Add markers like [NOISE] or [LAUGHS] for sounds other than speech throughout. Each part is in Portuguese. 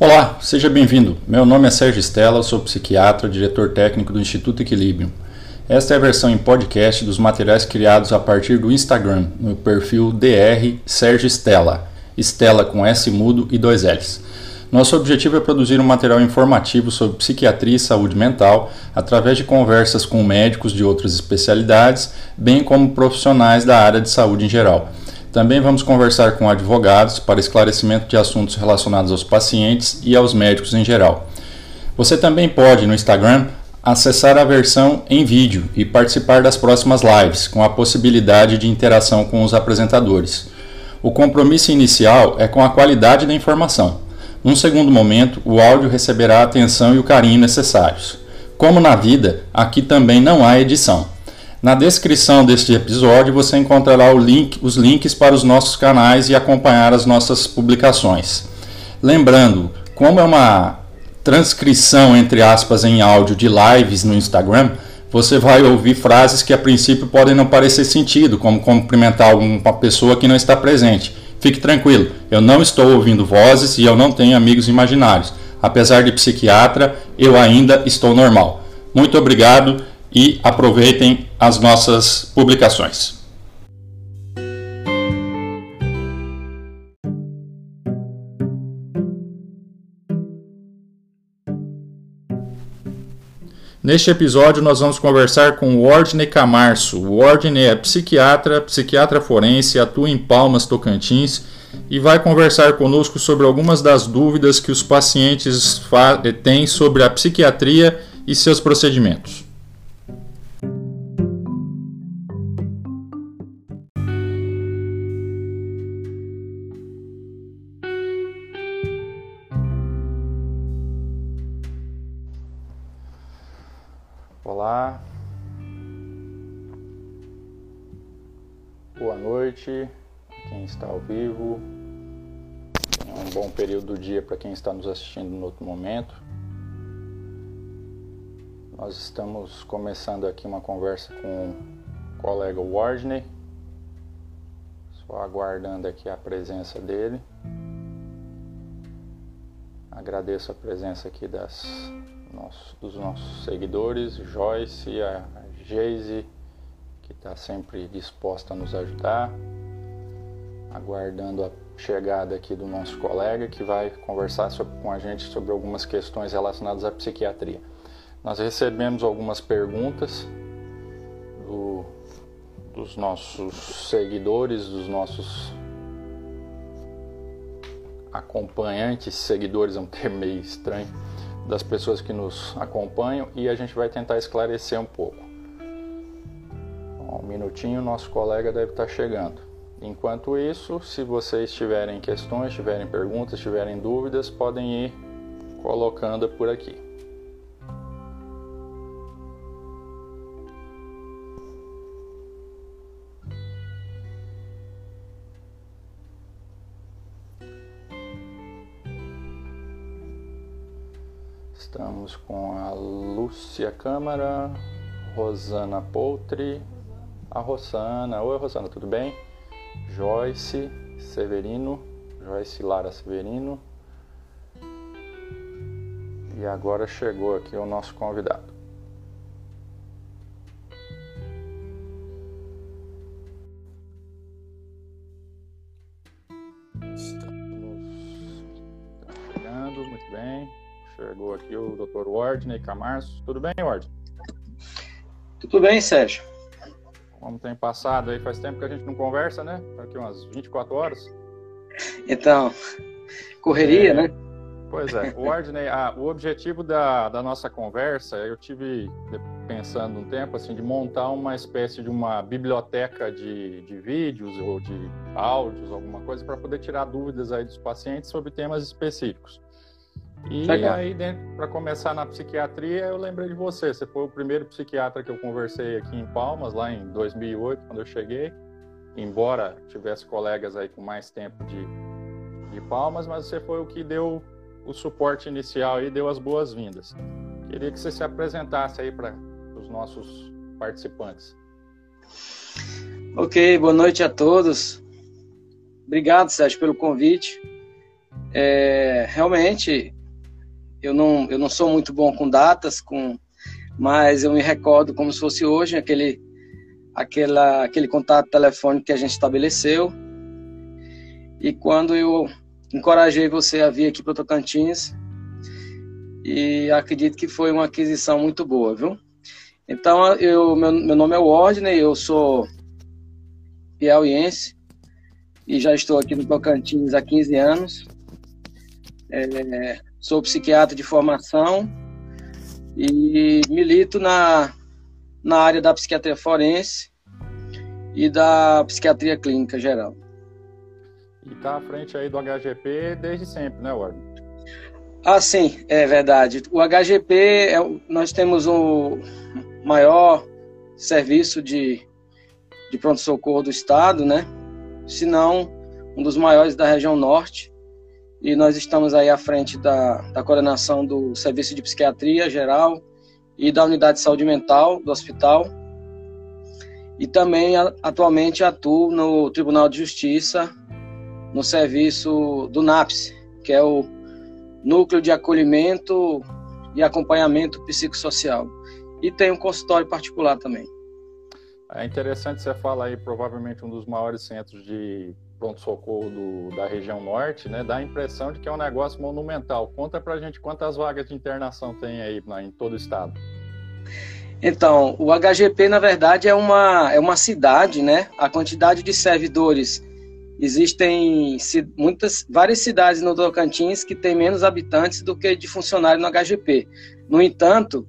Olá, seja bem-vindo. Meu nome é Sérgio Stella, sou psiquiatra, diretor técnico do Instituto Equilíbrio. Esta é a versão em podcast dos materiais criados a partir do Instagram, no perfil DR Sérgio Stella, Stella com S mudo e dois L's. Nosso objetivo é produzir um material informativo sobre psiquiatria e saúde mental através de conversas com médicos de outras especialidades, bem como profissionais da área de saúde em geral. Também vamos conversar com advogados para esclarecimento de assuntos relacionados aos pacientes e aos médicos em geral. Você também pode, no Instagram, acessar a versão em vídeo e participar das próximas lives, com a possibilidade de interação com os apresentadores. O compromisso inicial é com a qualidade da informação. Num segundo momento, o áudio receberá a atenção e o carinho necessários. Como na vida, aqui também não há edição. Na descrição deste episódio você encontrará link, os links para os nossos canais e acompanhar as nossas publicações. Lembrando, como é uma transcrição entre aspas em áudio de lives no Instagram, você vai ouvir frases que a princípio podem não parecer sentido, como cumprimentar uma pessoa que não está presente. Fique tranquilo, eu não estou ouvindo vozes e eu não tenho amigos imaginários. Apesar de psiquiatra, eu ainda estou normal. Muito obrigado e aproveitem as nossas publicações. Neste episódio, nós vamos conversar com o Wardney Camarço. O é psiquiatra, psiquiatra forense, atua em Palmas, Tocantins e vai conversar conosco sobre algumas das dúvidas que os pacientes têm sobre a psiquiatria e seus procedimentos. Olá, boa noite quem está ao vivo. um bom período do dia para quem está nos assistindo no outro momento. Nós estamos começando aqui uma conversa com o colega Wardney. Só aguardando aqui a presença dele. Agradeço a presença aqui das dos nossos seguidores, Joyce, a Geise, que está sempre disposta a nos ajudar, aguardando a chegada aqui do nosso colega que vai conversar sobre, com a gente sobre algumas questões relacionadas à psiquiatria. Nós recebemos algumas perguntas do, dos nossos seguidores, dos nossos acompanhantes, seguidores é um termo meio estranho das pessoas que nos acompanham e a gente vai tentar esclarecer um pouco. Um minutinho, nosso colega deve estar chegando. Enquanto isso, se vocês tiverem questões, tiverem perguntas, tiverem dúvidas, podem ir colocando por aqui. Com a Lúcia Câmara, Rosana Poutri, a Rosana. Oi, Rosana, tudo bem? Joyce Severino, Joyce Lara Severino. E agora chegou aqui o nosso convidado. Aqui o Dr. Wardney Camarço. Tudo bem, Ward? Tudo bem, Sérgio. Como tem passado aí? Faz tempo que a gente não conversa, né? Aqui umas 24 horas. Então, correria, é, né? Pois é. Wardney, ah, o objetivo da, da nossa conversa, eu tive pensando um tempo assim de montar uma espécie de uma biblioteca de, de vídeos ou de áudios, alguma coisa, para poder tirar dúvidas aí dos pacientes sobre temas específicos. E aí, para começar na psiquiatria, eu lembrei de você. Você foi o primeiro psiquiatra que eu conversei aqui em Palmas, lá em 2008, quando eu cheguei. Embora tivesse colegas aí com mais tempo de, de Palmas, mas você foi o que deu o suporte inicial e deu as boas-vindas. Queria que você se apresentasse aí para os nossos participantes. Ok, boa noite a todos. Obrigado, Sérgio, pelo convite. É, realmente, eu não, eu não sou muito bom com datas, com, mas eu me recordo como se fosse hoje aquele, aquela, aquele contato telefônico que a gente estabeleceu. E quando eu encorajei você a vir aqui para o Tocantins, e acredito que foi uma aquisição muito boa, viu? Então, eu, meu, meu nome é Wardney, eu sou piauiense e já estou aqui no Tocantins há 15 anos. É, sou psiquiatra de formação e milito na, na área da psiquiatria forense e da psiquiatria clínica geral. E está à frente aí do HGP desde sempre, né, Ward? Ah, sim, é verdade. O HGP, é, nós temos o maior serviço de, de pronto-socorro do estado, né? Se não, um dos maiores da região norte. E nós estamos aí à frente da, da coordenação do Serviço de Psiquiatria Geral e da Unidade de Saúde Mental do hospital. E também atualmente atuo no Tribunal de Justiça, no serviço do NAPS, que é o Núcleo de Acolhimento e Acompanhamento Psicossocial. E tem um consultório particular também. É interessante você falar aí, provavelmente um dos maiores centros de pronto-socorro da região norte, né? Dá a impressão de que é um negócio monumental. Conta pra gente quantas vagas de internação tem aí em todo o estado. Então, o HGP, na verdade, é uma, é uma cidade, né? A quantidade de servidores Existem muitas, várias cidades no Tocantins que têm menos habitantes do que de funcionários no HGP. No entanto,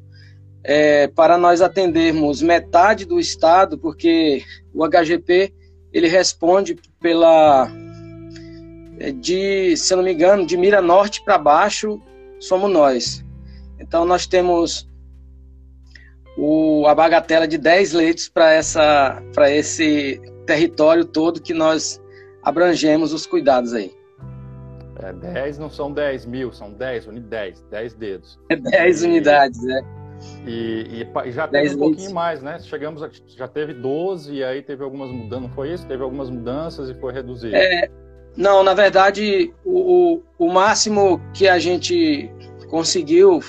é, para nós atendermos metade do estado, porque o HGP ele responde pela é, de, se eu não me engano, de Mira Norte para baixo somos nós. Então nós temos o, a bagatela de 10 leitos para essa para esse território todo que nós abrangemos os cuidados aí. É, 10 não são 10 mil, são 10, 10, 10 dedos. É 10 e, unidades, né? E, e, já teve um pouquinho mais, né? Chegamos, a, já teve 12 e aí teve algumas mudanças, não foi isso? Teve algumas mudanças e foi reduzido. É, não, na verdade, o, o máximo que a gente conseguiu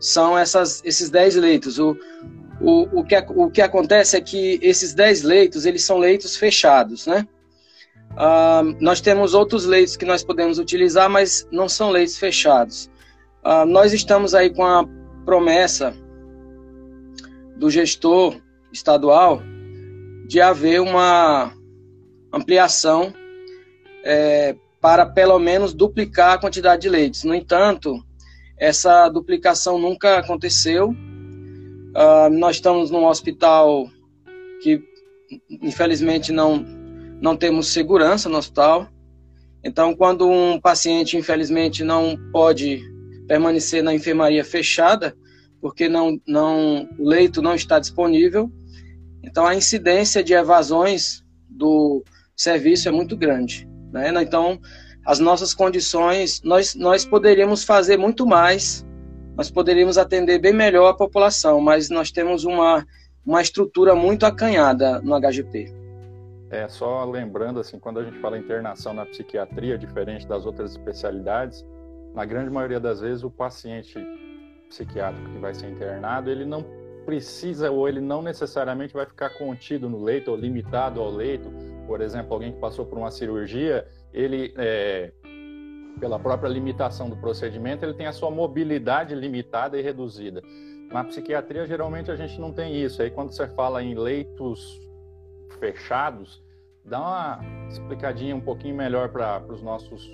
são essas, esses 10 leitos. O, o, o, que, o que acontece é que esses 10 leitos, eles são leitos fechados, né? Uh, nós temos outros leitos que nós podemos utilizar, mas não são leitos fechados. Uh, nós estamos aí com a promessa do gestor estadual de haver uma ampliação é, para pelo menos duplicar a quantidade de leitos. No entanto, essa duplicação nunca aconteceu. Uh, nós estamos num hospital que infelizmente não não temos segurança no hospital. Então, quando um paciente, infelizmente, não pode permanecer na enfermaria fechada, porque não, não, o leito não está disponível, então a incidência de evasões do serviço é muito grande. Né? Então, as nossas condições, nós, nós poderíamos fazer muito mais, nós poderíamos atender bem melhor a população, mas nós temos uma, uma estrutura muito acanhada no HGP. É, só lembrando, assim, quando a gente fala internação na psiquiatria, diferente das outras especialidades, na grande maioria das vezes o paciente psiquiátrico que vai ser internado, ele não precisa ou ele não necessariamente vai ficar contido no leito ou limitado ao leito. Por exemplo, alguém que passou por uma cirurgia, ele, é, pela própria limitação do procedimento, ele tem a sua mobilidade limitada e reduzida. Na psiquiatria, geralmente, a gente não tem isso. Aí, quando você fala em leitos fechados, dá uma explicadinha um pouquinho melhor para os nossos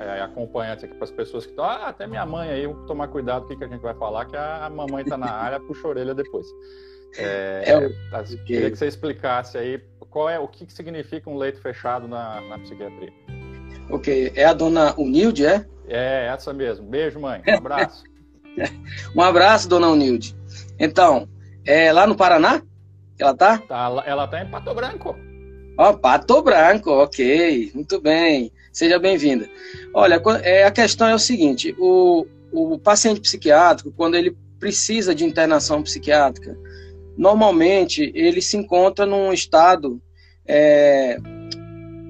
é, acompanhantes aqui, para as pessoas que estão. Ah, até minha mãe aí, vou tomar cuidado com o que, a gente vai falar, que a mamãe está na [LAUGHS] área, puxa a orelha depois. É, é, assim, queria que você explicasse aí qual é o que, que significa um leito fechado na, na psiquiatria. Ok, é a dona Unilde, é? É, essa mesmo. Beijo, mãe. Um abraço. [LAUGHS] um abraço, dona Unilde. Então, é lá no Paraná? Ela tá? tá ela tá em Pato Branco. Ó, oh, Pato Branco, ok, muito bem. Seja bem-vinda. Olha, é, a questão é o seguinte: o, o paciente psiquiátrico, quando ele precisa de internação psiquiátrica, normalmente ele se encontra num estado é,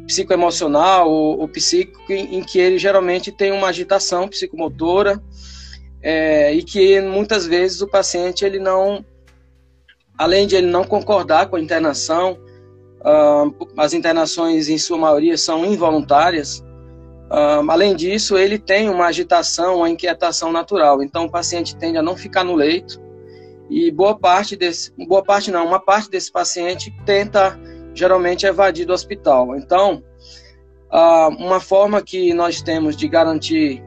psicoemocional ou, ou psíquico, em, em, que ele geralmente tem uma agitação psicomotora é, e que muitas vezes o paciente ele não, além de ele não concordar com a internação, as internações em sua maioria são involuntárias. Além disso, ele tem uma agitação, uma inquietação natural. Então, o paciente tende a não ficar no leito e boa parte desse, boa parte não, uma parte desse paciente tenta geralmente evadir do hospital. Então, uh, uma forma que nós temos de garantir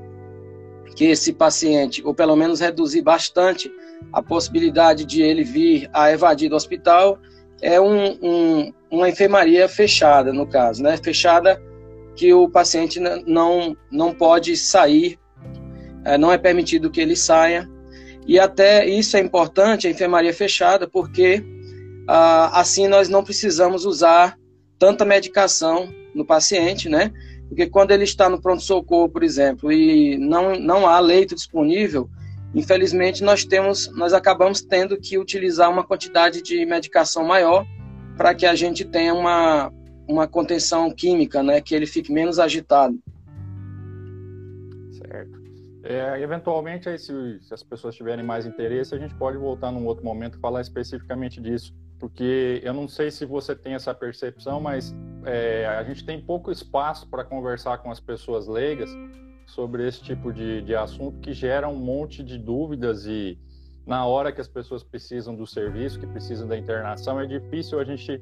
que esse paciente, ou pelo menos reduzir bastante a possibilidade de ele vir a evadir do hospital, é um, um, uma enfermaria fechada, no caso, né? Fechada que o paciente não, não pode sair, é, não é permitido que ele saia. E até isso é importante, a enfermaria fechada, porque ah, assim nós não precisamos usar tanta medicação no paciente, né? Porque quando ele está no pronto-socorro, por exemplo, e não, não há leito disponível, infelizmente nós temos, nós acabamos tendo que utilizar uma quantidade de medicação maior para que a gente tenha uma, uma contenção química, né? Que ele fique menos agitado. Certo. É, eventualmente, aí, se, se, as pessoas tiverem mais interesse, a gente pode voltar num outro momento e falar especificamente disso porque eu não sei se você tem essa percepção, mas é, a gente tem pouco espaço para conversar com as pessoas leigas sobre esse tipo de, de assunto que gera um monte de dúvidas e na hora que as pessoas precisam do serviço, que precisam da internação, é difícil a gente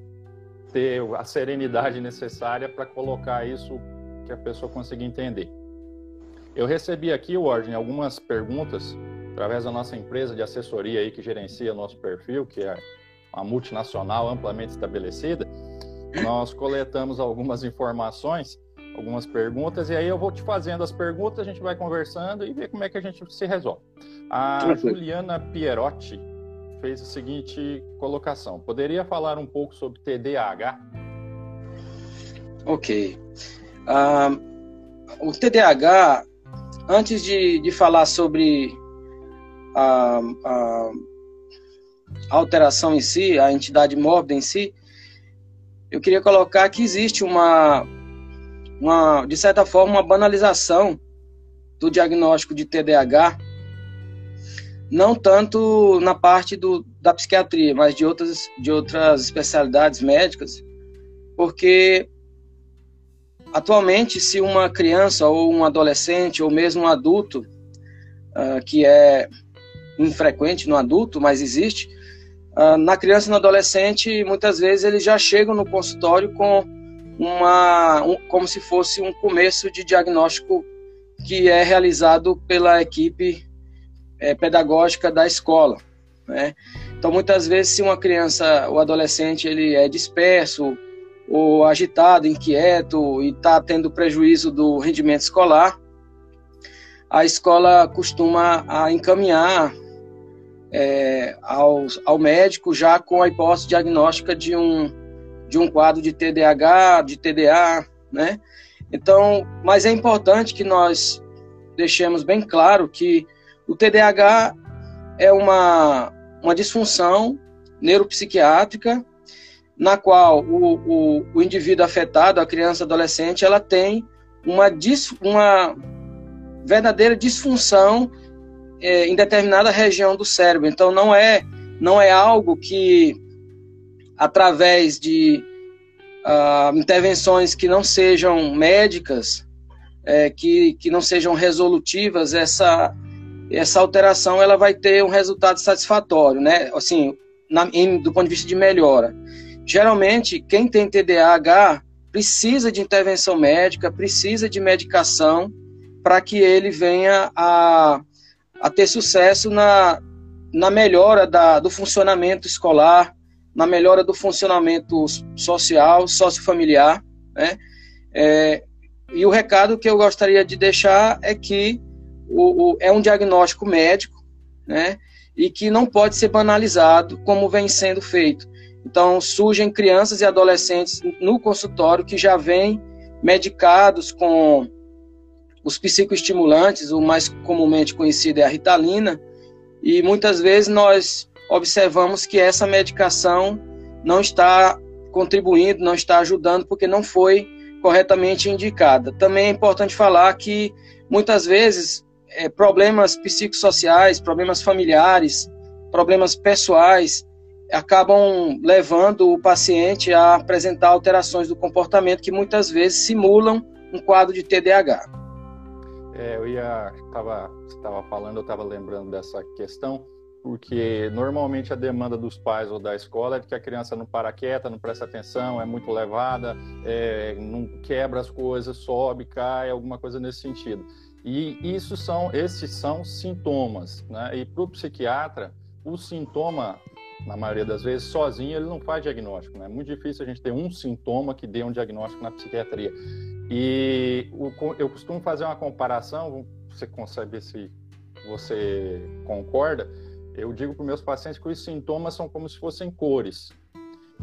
ter a serenidade necessária para colocar isso que a pessoa consiga entender. Eu recebi aqui, Warden, algumas perguntas através da nossa empresa de assessoria aí que gerencia nosso perfil, que é uma multinacional amplamente estabelecida, nós coletamos algumas informações, algumas perguntas, e aí eu vou te fazendo as perguntas, a gente vai conversando e ver como é que a gente se resolve. A Juliana Pierotti fez a seguinte colocação: poderia falar um pouco sobre TDAH? Ok. Uh, o TDAH, antes de, de falar sobre a, a a alteração em si, a entidade mórbida em si, eu queria colocar que existe uma, uma de certa forma, uma banalização do diagnóstico de TDAH, não tanto na parte do, da psiquiatria, mas de outras, de outras especialidades médicas, porque atualmente, se uma criança ou um adolescente ou mesmo um adulto, uh, que é infrequente no adulto, mas existe, Uh, na criança e no adolescente, muitas vezes eles já chegam no consultório com uma, um, como se fosse um começo de diagnóstico que é realizado pela equipe é, pedagógica da escola. Né? Então, muitas vezes, se uma criança ou adolescente ele é disperso ou agitado, inquieto e está tendo prejuízo do rendimento escolar, a escola costuma a encaminhar é, ao, ao médico já com a hipótese diagnóstica de um, de um quadro de TDAH, de TDA, né? Então, mas é importante que nós deixemos bem claro que o TDAH é uma, uma disfunção neuropsiquiátrica na qual o, o, o indivíduo afetado, a criança adolescente, ela tem uma, dis, uma verdadeira disfunção é, em determinada região do cérebro. Então não é não é algo que através de uh, intervenções que não sejam médicas, é, que, que não sejam resolutivas, essa essa alteração ela vai ter um resultado satisfatório, né? Assim, na, em, do ponto de vista de melhora. Geralmente, quem tem TDAH precisa de intervenção médica, precisa de medicação para que ele venha a a ter sucesso na, na melhora da, do funcionamento escolar, na melhora do funcionamento social, sociofamiliar, né? É, e o recado que eu gostaria de deixar é que o, o, é um diagnóstico médico, né? E que não pode ser banalizado como vem sendo feito. Então, surgem crianças e adolescentes no consultório que já vêm medicados com os psicoestimulantes, o mais comumente conhecido é a ritalina, e muitas vezes nós observamos que essa medicação não está contribuindo, não está ajudando, porque não foi corretamente indicada. Também é importante falar que muitas vezes é, problemas psicossociais, problemas familiares, problemas pessoais acabam levando o paciente a apresentar alterações do comportamento que muitas vezes simulam um quadro de TDAH. É, eu ia, estava, estava falando, eu estava lembrando dessa questão porque normalmente a demanda dos pais ou da escola é que a criança não para quieta, não presta atenção, é muito levada, é, não quebra as coisas, sobe, cai, alguma coisa nesse sentido. E isso são, esses são sintomas, né? E para o psiquiatra, o sintoma, na maioria das vezes, sozinho ele não faz diagnóstico, né? É muito difícil a gente ter um sintoma que dê um diagnóstico na psiquiatria. E o, eu costumo fazer uma comparação, você consegue ver se você concorda, eu digo para meus pacientes que os sintomas são como se fossem cores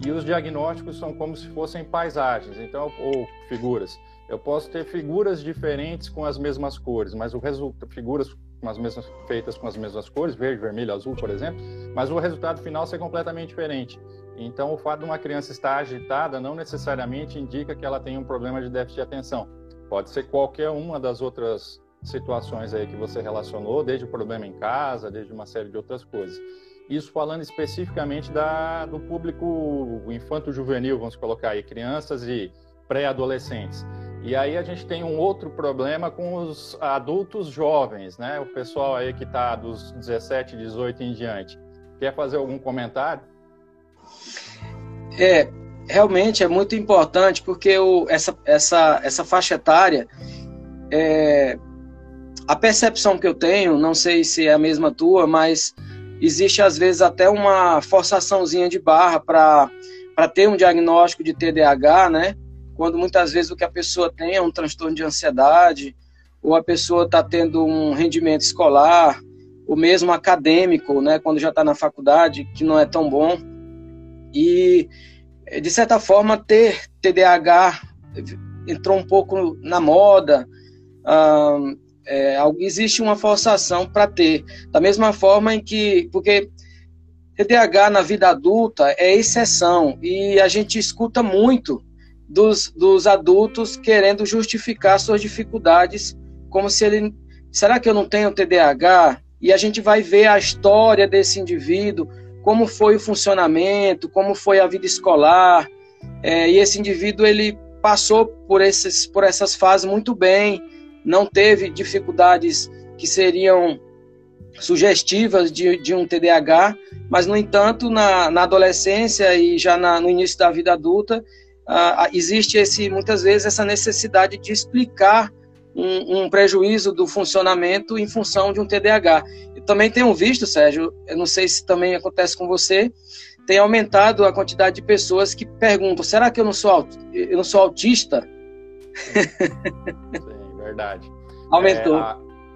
e os diagnósticos são como se fossem paisagens, então ou figuras. Eu posso ter figuras diferentes com as mesmas cores, mas o resultado figuras com as mesmas feitas com as mesmas cores, verde, vermelho, azul, por exemplo, mas o resultado final ser completamente diferente. Então, o fato de uma criança estar agitada não necessariamente indica que ela tem um problema de déficit de atenção. Pode ser qualquer uma das outras situações aí que você relacionou, desde o problema em casa, desde uma série de outras coisas. Isso falando especificamente da, do público infanto-juvenil, vamos colocar aí, crianças e pré-adolescentes. E aí a gente tem um outro problema com os adultos jovens, né? O pessoal aí que está dos 17, 18 em diante. Quer fazer algum comentário? É, realmente é muito importante porque o, essa, essa, essa faixa etária é, a percepção que eu tenho, não sei se é a mesma tua, mas existe às vezes até uma forçaçãozinha de barra para ter um diagnóstico de TDAH, né? Quando muitas vezes o que a pessoa tem é um transtorno de ansiedade, ou a pessoa está tendo um rendimento escolar, ou mesmo acadêmico, né? Quando já está na faculdade, que não é tão bom. E, de certa forma, ter TDAH entrou um pouco na moda. É, existe uma forçação para ter. Da mesma forma em que. Porque TDAH na vida adulta é exceção e a gente escuta muito dos, dos adultos querendo justificar suas dificuldades, como se ele. Será que eu não tenho TDAH? E a gente vai ver a história desse indivíduo, como foi o funcionamento, como foi a vida escolar. É, e esse indivíduo ele passou por, esses, por essas fases muito bem não teve dificuldades que seriam sugestivas de, de um TDAH, mas, no entanto, na, na adolescência e já na, no início da vida adulta, uh, existe esse, muitas vezes essa necessidade de explicar um, um, prejuízo do funcionamento em função de um TDAH. Eu também tenho visto, Sérgio, eu não sei se também acontece com você, tem aumentado a quantidade de pessoas que perguntam: será que eu não sou, eu não sou autista? Sim verdade. Aumentou. É,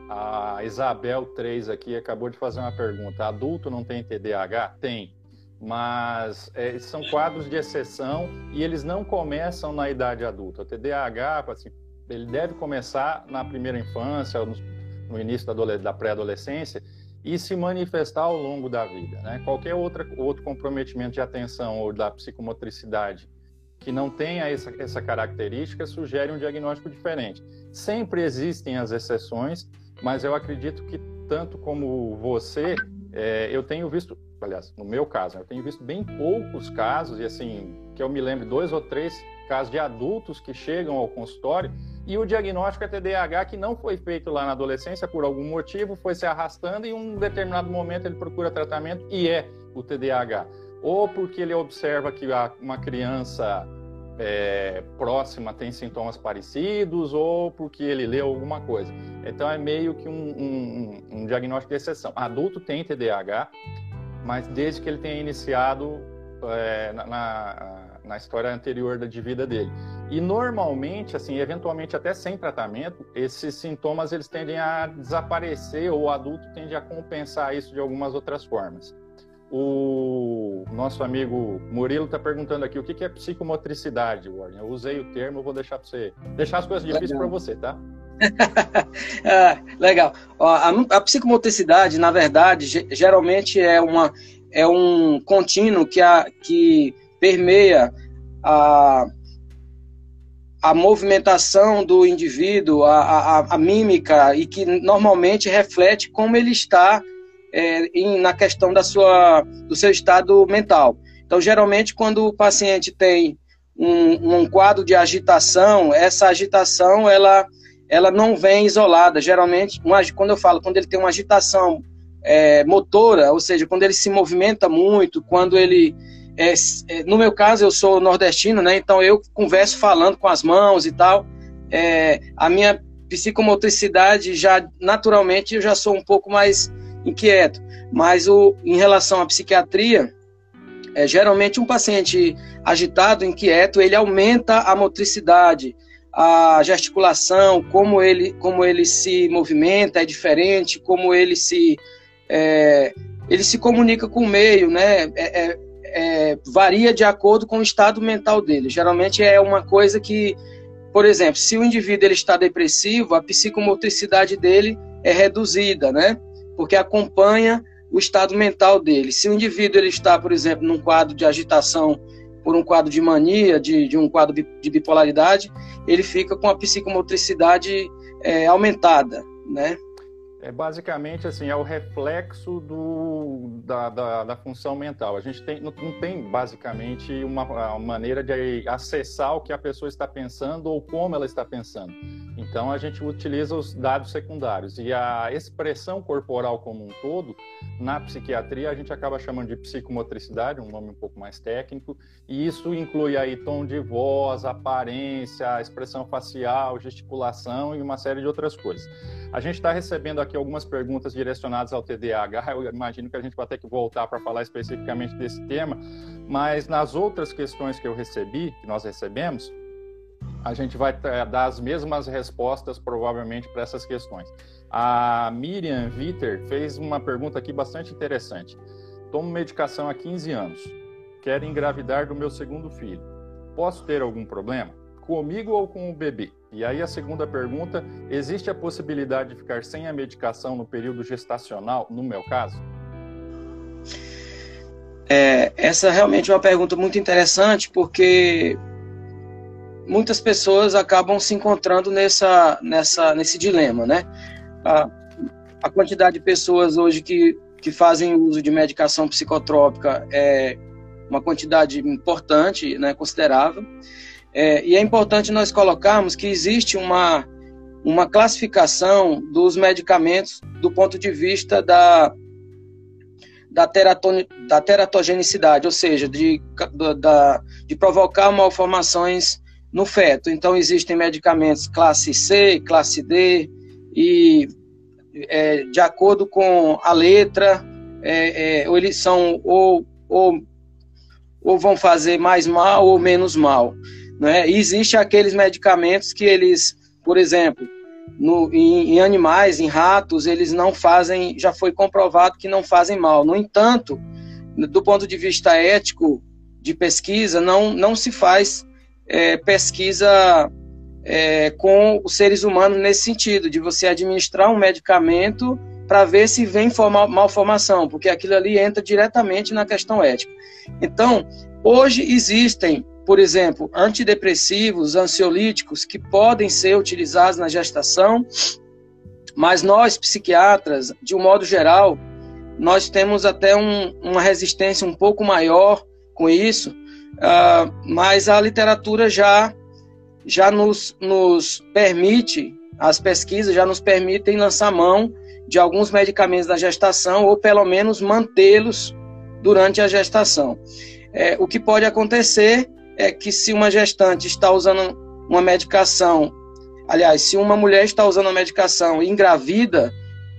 a, a, Isabel 3 aqui acabou de fazer uma pergunta. Adulto não tem TDAH? Tem. Mas é, são quadros de exceção e eles não começam na idade adulta. O TDAH, assim, ele deve começar na primeira infância, no, no início da, da pré-adolescência, e se manifestar ao longo da vida. Né? Qualquer outra, outro comprometimento de atenção ou da psicomotricidade que não tenha essa, essa característica sugere um diagnóstico diferente. Sempre existem as exceções, mas eu acredito que tanto como você, é, eu tenho visto, aliás, no meu caso, eu tenho visto bem poucos casos, e assim, que eu me lembro, dois ou três casos de adultos que chegam ao consultório e o diagnóstico é TDAH que não foi feito lá na adolescência por algum motivo, foi se arrastando e em um determinado momento ele procura tratamento e é o TDAH ou porque ele observa que uma criança é, próxima tem sintomas parecidos, ou porque ele leu alguma coisa. Então é meio que um, um, um diagnóstico de exceção. Adulto tem TDAH, mas desde que ele tenha iniciado é, na, na, história anterior de vida dele. E normalmente, assim, eventualmente até sem tratamento, esses sintomas eles tendem a desaparecer ou o adulto tende a compensar isso de algumas outras formas. O nosso amigo Murilo está perguntando aqui o que é psicomotricidade, Warren. Eu usei o termo, vou deixar para você. Deixar as coisas difíceis para você, tá? [LAUGHS] ah, legal. A, a, psicomotricidade, na verdade, geralmente é, uma, é um contínuo que, a, que permeia a, a movimentação do indivíduo, a, a, a, mímica, e que normalmente reflete como ele está é, em, na questão da sua, do seu estado mental. Então, geralmente, quando o paciente tem um, um quadro de agitação, essa agitação ela, ela não vem isolada. Geralmente, uma, quando eu falo, quando ele tem uma agitação é, motora, ou seja, quando ele se movimenta muito, quando ele é, é, no meu caso, eu sou nordestino, né? Então eu converso falando com as mãos e tal. É, a minha psicomotricidade já naturalmente eu já sou um pouco mais inquieto. Mas o, em relação à psiquiatria, é, geralmente um paciente agitado, inquieto, ele aumenta a motricidade, a gesticulação, como ele, como ele se movimenta é diferente, como ele se é, ele se comunica com o meio, né? É, é é, varia de acordo com o estado mental dele. Geralmente é uma coisa que, por exemplo, se o indivíduo ele está depressivo, a psicomotricidade dele é reduzida, né? Porque acompanha o estado mental dele. Se o indivíduo ele está, por exemplo, num quadro de agitação por um quadro de mania, de, de um quadro de bipolaridade, ele fica com a psicomotricidade é, aumentada, né? É basicamente assim, é o reflexo do, da, da, da função mental. A gente tem, não, não tem basicamente uma, uma, maneira de acessar o que a pessoa está pensando ou como ela está pensando. Então a gente utiliza os dados secundários e a expressão corporal como um todo, na psiquiatria a gente acaba chamando de psicomotricidade, um nome um pouco mais técnico, e isso inclui aí tom de voz, aparência, expressão facial, gesticulação e uma série de outras coisas. A gente está recebendo aqui algumas perguntas direcionadas ao TDAH. Eu imagino que a gente vai ter que voltar para falar especificamente desse tema, mas nas outras questões que eu recebi, que nós recebemos, a gente vai dar as mesmas respostas provavelmente para essas questões. A Miriam Viter fez uma pergunta aqui bastante interessante. Tomo medicação há 15 anos. Quero engravidar do meu segundo filho. Posso ter algum problema? Comigo ou com o bebê? E aí a segunda pergunta, existe a possibilidade de ficar sem a medicação no período gestacional, no meu caso? É, essa é realmente uma pergunta muito interessante, porque muitas pessoas acabam se encontrando nessa, nessa, nesse dilema, né? A, a quantidade de pessoas hoje que, que fazem uso de medicação psicotrópica é uma quantidade importante, né, considerável. É, e é importante nós colocarmos que existe uma, uma classificação dos medicamentos do ponto de vista da, da, teraton, da teratogenicidade, ou seja, de, da, de provocar malformações no feto. Então, existem medicamentos classe C, classe D, e é, de acordo com a letra, é, é, ou eles são ou, ou, ou vão fazer mais mal ou menos mal. Né? Existe aqueles medicamentos que eles, por exemplo, no, em, em, animais, em ratos, eles não fazem, já foi comprovado que não fazem mal. No entanto, do ponto de vista ético de pesquisa, não, não se faz é, pesquisa é, com os seres humanos nesse sentido, de você administrar um medicamento para ver se vem malformação, porque aquilo ali entra diretamente na questão ética. Então, hoje existem por exemplo, antidepressivos, ansiolíticos, que podem ser utilizados na gestação, mas nós, psiquiatras, de um modo geral, nós temos até um, uma resistência um pouco maior com isso, uh, mas a literatura já, já nos, nos permite, as pesquisas já nos permitem lançar mão de alguns medicamentos da gestação, ou pelo menos mantê-los durante a gestação. É, o que pode acontecer é que se uma gestante está usando uma medicação, aliás, se uma mulher está usando uma medicação engravida,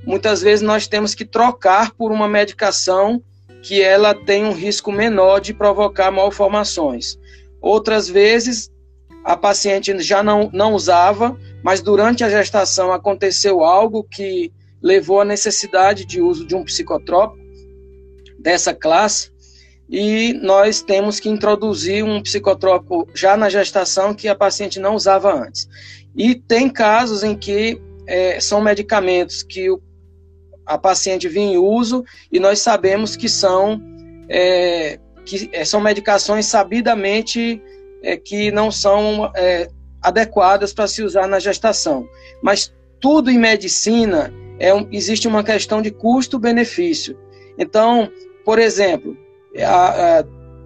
muitas vezes nós temos que trocar por uma medicação que ela tem um risco menor de provocar malformações. Outras vezes, a paciente já não, não usava, mas durante a gestação aconteceu algo que levou à necessidade de uso de um psicotrópico dessa classe, e nós temos que introduzir um psicotrópico já na gestação que a paciente não usava antes. E tem casos em que é, são medicamentos que o, a paciente vinha em uso e nós sabemos que são, é, que é, são medicações sabidamente é, que não são é, adequadas para se usar na gestação. Mas tudo em medicina é existe uma questão de custo-benefício. Então, por exemplo,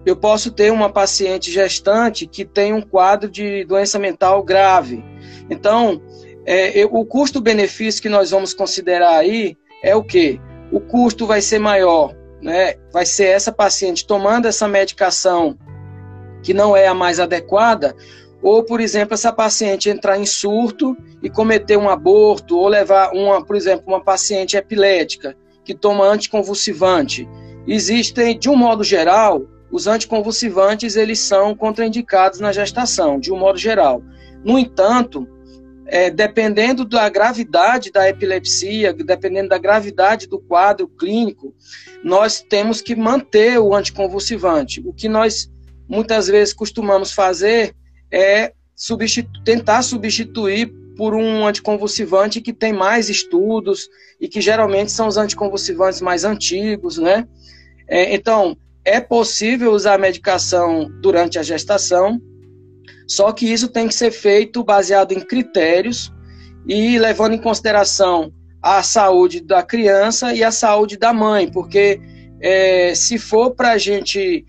eu posso ter uma paciente gestante que tem um quadro de doença mental grave. Então, é, o custo-benefício que nós vamos considerar aí é o quê? O custo vai ser maior, né? Vai ser essa paciente tomando essa medicação que não é a mais adequada, ou, por exemplo, essa paciente entrar em surto e cometer um aborto, ou levar uma, por exemplo, uma paciente epilética que toma anticonvulsivante. Existem, de um modo geral, os anticonvulsivantes eles são contraindicados na gestação, de um modo geral. No entanto, é, dependendo da gravidade da epilepsia, dependendo da gravidade do quadro clínico, nós temos que manter o anticonvulsivante. O que nós muitas vezes costumamos fazer é substitu tentar substituir por um anticonvulsivante que tem mais estudos e que geralmente são os anticonvulsivantes mais antigos, né? É, então, é possível usar a medicação durante a gestação, só que isso tem que ser feito baseado em critérios e levando em consideração a saúde da criança e a saúde da mãe, porque é, se for para a gente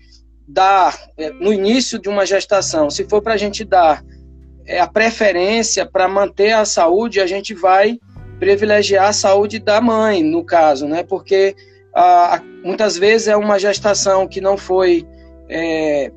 dar, é, no início de uma gestação, se for para a gente dar é, a preferência para manter a saúde, a gente vai privilegiar a saúde da mãe, no caso, né? Porque muitas vezes é uma gestação que não foi é,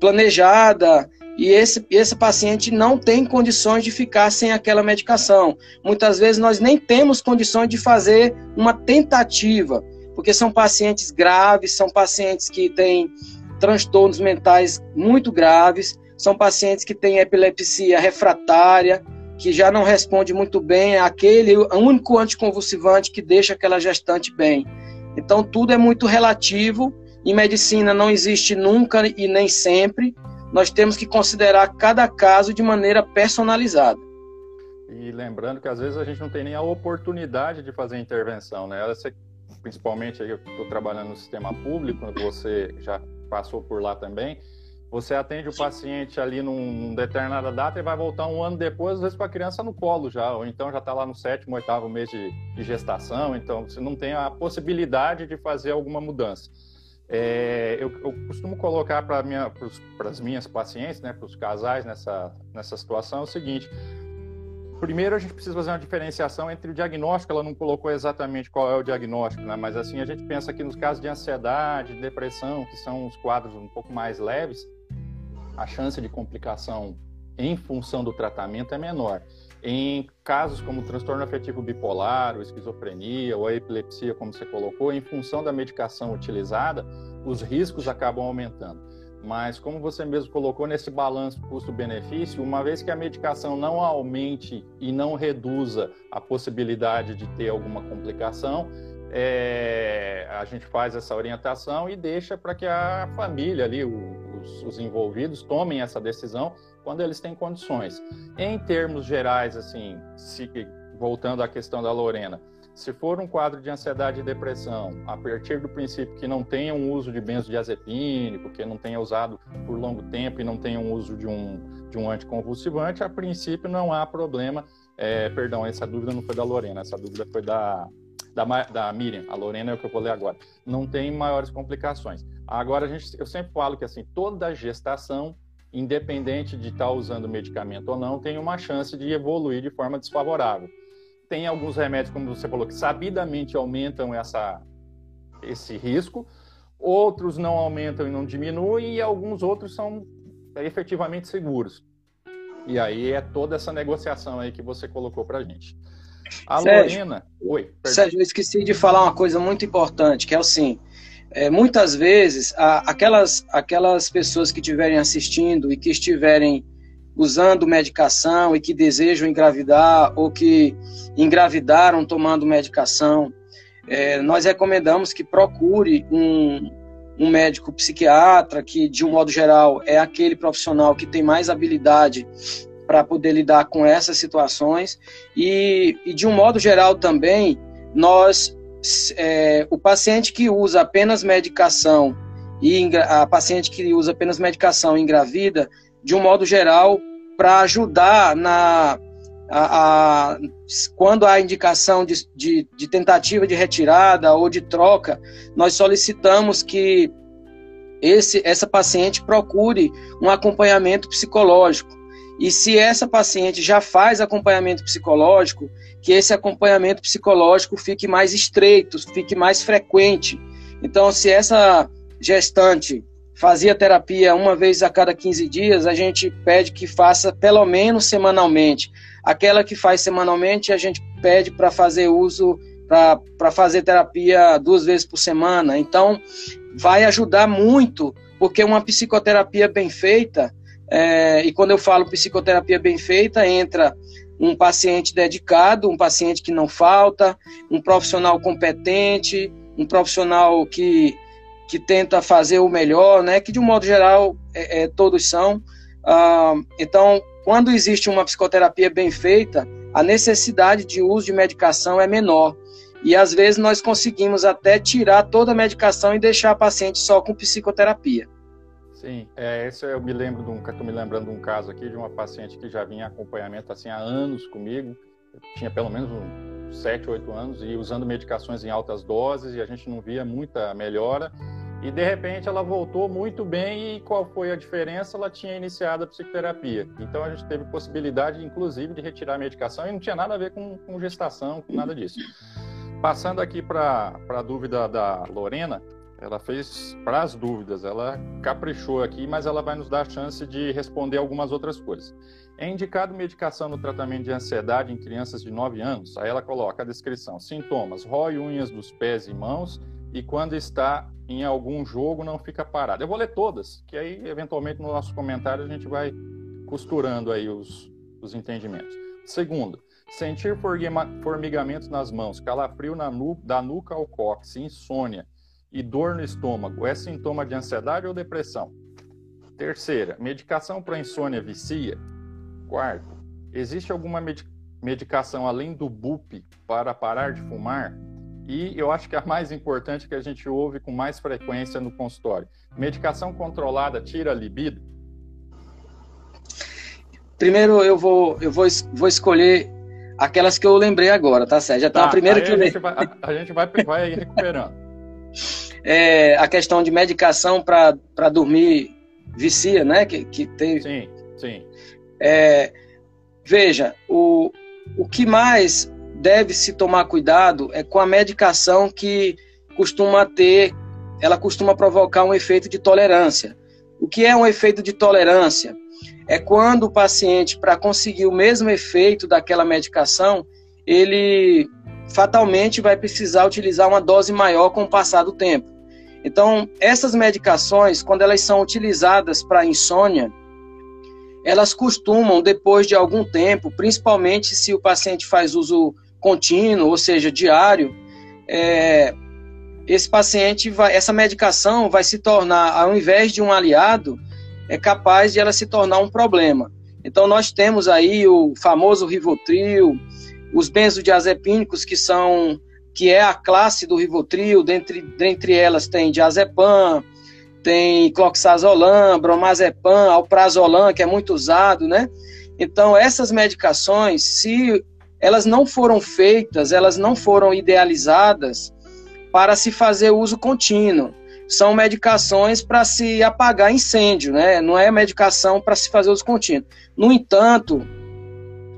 planejada e esse, esse paciente não tem condições de ficar sem aquela medicação. Muitas vezes nós nem temos condições de fazer uma tentativa, porque são pacientes graves, são pacientes que têm transtornos mentais muito graves, são pacientes que têm epilepsia refratária, que já não responde muito bem àquele único anticonvulsivante que deixa aquela gestante bem. Então, tudo é muito relativo. Em medicina não existe nunca e nem sempre. Nós temos que considerar cada caso de maneira personalizada. E lembrando que às vezes a gente não tem nem a oportunidade de fazer intervenção, né? Essa, principalmente aí eu estou trabalhando no sistema público, você já passou por lá também, você atende o paciente ali num, determinada data e vai voltar um ano depois, às vezes com a criança no colo já, ou então já está lá no sétimo, oitavo mês de, de, gestação, então você não tem a possibilidade de fazer alguma mudança. É, eu, eu, costumo colocar para minha, as minhas pacientes, né, para os casais nessa, nessa situação, é o seguinte: Primeiro, a gente precisa fazer uma diferenciação entre o diagnóstico, ela não colocou exatamente qual é o diagnóstico, né? mas assim, a gente pensa que nos casos de ansiedade, depressão, que são os quadros um pouco mais leves, a chance de complicação em função do tratamento é menor. Em casos como transtorno afetivo bipolar, ou esquizofrenia, ou a epilepsia, como você colocou, em função da medicação utilizada, os riscos acabam aumentando. Mas, como você mesmo colocou nesse balanço custo-benefício, uma vez que a medicação não aumente e não reduza a possibilidade de ter alguma complicação, é, a gente faz essa orientação e deixa para que a família ali, os, os, envolvidos, tomem essa decisão quando eles têm condições. Em termos gerais, assim, se, voltando à questão da Lorena, se for um quadro de ansiedade e depressão, a partir do princípio que não tenha um uso de benzodiazepínico, que não tenha usado por longo tempo e não tenha um uso de um, de um anticonvulsivante, a princípio não há problema. É, perdão, essa dúvida não foi da Lorena, essa dúvida foi da, da, da Miriam. A Lorena é o que eu vou ler agora. Não tem maiores complicações. Agora, a gente, eu sempre falo que assim, toda gestação independente de estar usando medicamento ou não, tem uma chance de evoluir de forma desfavorável tem alguns remédios, como você falou, que sabidamente aumentam essa, esse risco, outros não aumentam e não diminuem, e alguns outros são efetivamente seguros. E aí é toda essa negociação aí que você colocou para gente. A Sérgio, Lorena. Oi. Perdão. Sérgio, eu esqueci de falar uma coisa muito importante, que é assim. É, muitas vezes, a, aquelas, aquelas pessoas que estiverem assistindo e que estiverem usando medicação e que desejam engravidar ou que engravidaram tomando medicação, é, nós recomendamos que procure um, um médico psiquiatra, que de um modo geral é aquele profissional que tem mais habilidade para poder lidar com essas situações e, e, de um modo geral também nós é, o paciente que usa apenas medicação e a paciente que usa apenas medicação engravida de um modo geral para ajudar na a, a, quando há indicação de, de, de, tentativa de retirada ou de troca, nós solicitamos que esse, essa paciente procure um acompanhamento psicológico. E se essa paciente já faz acompanhamento psicológico, que esse acompanhamento psicológico fique mais estreito, fique mais frequente. Então, se essa gestante fazia terapia uma vez a cada 15 dias, a gente pede que faça pelo menos semanalmente. Aquela que faz semanalmente, a gente pede para fazer uso, para fazer terapia duas vezes por semana. Então, vai ajudar muito, porque uma psicoterapia bem feita, é, e quando eu falo psicoterapia bem feita, entra um paciente dedicado, um paciente que não falta, um profissional competente, um profissional que, que tenta fazer o melhor, né? Que de um modo geral é, é, todos são. Ah, então, quando existe uma psicoterapia bem feita, a necessidade de uso de medicação é menor. E às vezes nós conseguimos até tirar toda a medicação e deixar a paciente só com psicoterapia. Sim, é, esse eu me lembro de um, estou me lembrando de um caso aqui de uma paciente que já vinha em acompanhamento assim há anos comigo, tinha pelo menos uns 7, 8 anos e usando medicações em altas doses e a gente não via muita melhora. E de repente ela voltou muito bem e qual foi a diferença? Ela tinha iniciado a psicoterapia. Então a gente teve possibilidade, inclusive, de retirar a medicação e não tinha nada a ver com, com gestação, com nada disso. Passando aqui para a dúvida da Lorena, ela fez para as dúvidas, ela caprichou aqui, mas ela vai nos dar a chance de responder algumas outras coisas. É indicado medicação no tratamento de ansiedade em crianças de 9 anos? Aí ela coloca a descrição: sintomas, rói unhas dos pés e mãos e quando está em algum jogo não fica parado. Eu vou ler todas, que aí eventualmente no nosso comentário a gente vai costurando aí os, os entendimentos. Segundo, sentir formigamentos nas mãos, calafrio na nu da nuca ao cóccix, insônia e dor no estômago é sintoma de ansiedade ou depressão? Terceira, medicação para insônia vicia? Quarto, existe alguma medicação além do BUP para parar de fumar? E eu acho que a mais importante que a gente ouve com mais frequência no consultório: medicação controlada tira a libido? Primeiro eu vou, eu vou, vou escolher aquelas que eu lembrei agora, tá certo? Já tá, tá a primeira que eu a gente, vai, a gente vai, vai recuperando. É, a questão de medicação para dormir vicia, né? Que, que tem. Sim, sim. É, veja, o, o que mais deve se tomar cuidado é com a medicação que costuma ter, ela costuma provocar um efeito de tolerância. O que é um efeito de tolerância? É quando o paciente, para conseguir o mesmo efeito daquela medicação, ele fatalmente vai precisar utilizar uma dose maior com o passar do tempo. Então, essas medicações, quando elas são utilizadas para insônia, elas costumam, depois de algum tempo, principalmente se o paciente faz uso contínuo, ou seja, diário, é, esse paciente vai, essa medicação vai se tornar, ao invés de um aliado, é capaz de ela se tornar um problema. Então nós temos aí o famoso Rivotril, os benzodiazepínicos que são que é a classe do Rivotril, dentre, dentre elas tem diazepam, tem cloxazolam, bromazepam, alprazolam, que é muito usado, né? Então, essas medicações, se elas não foram feitas, elas não foram idealizadas para se fazer uso contínuo. São medicações para se apagar incêndio, né? Não é medicação para se fazer uso contínuo. No entanto,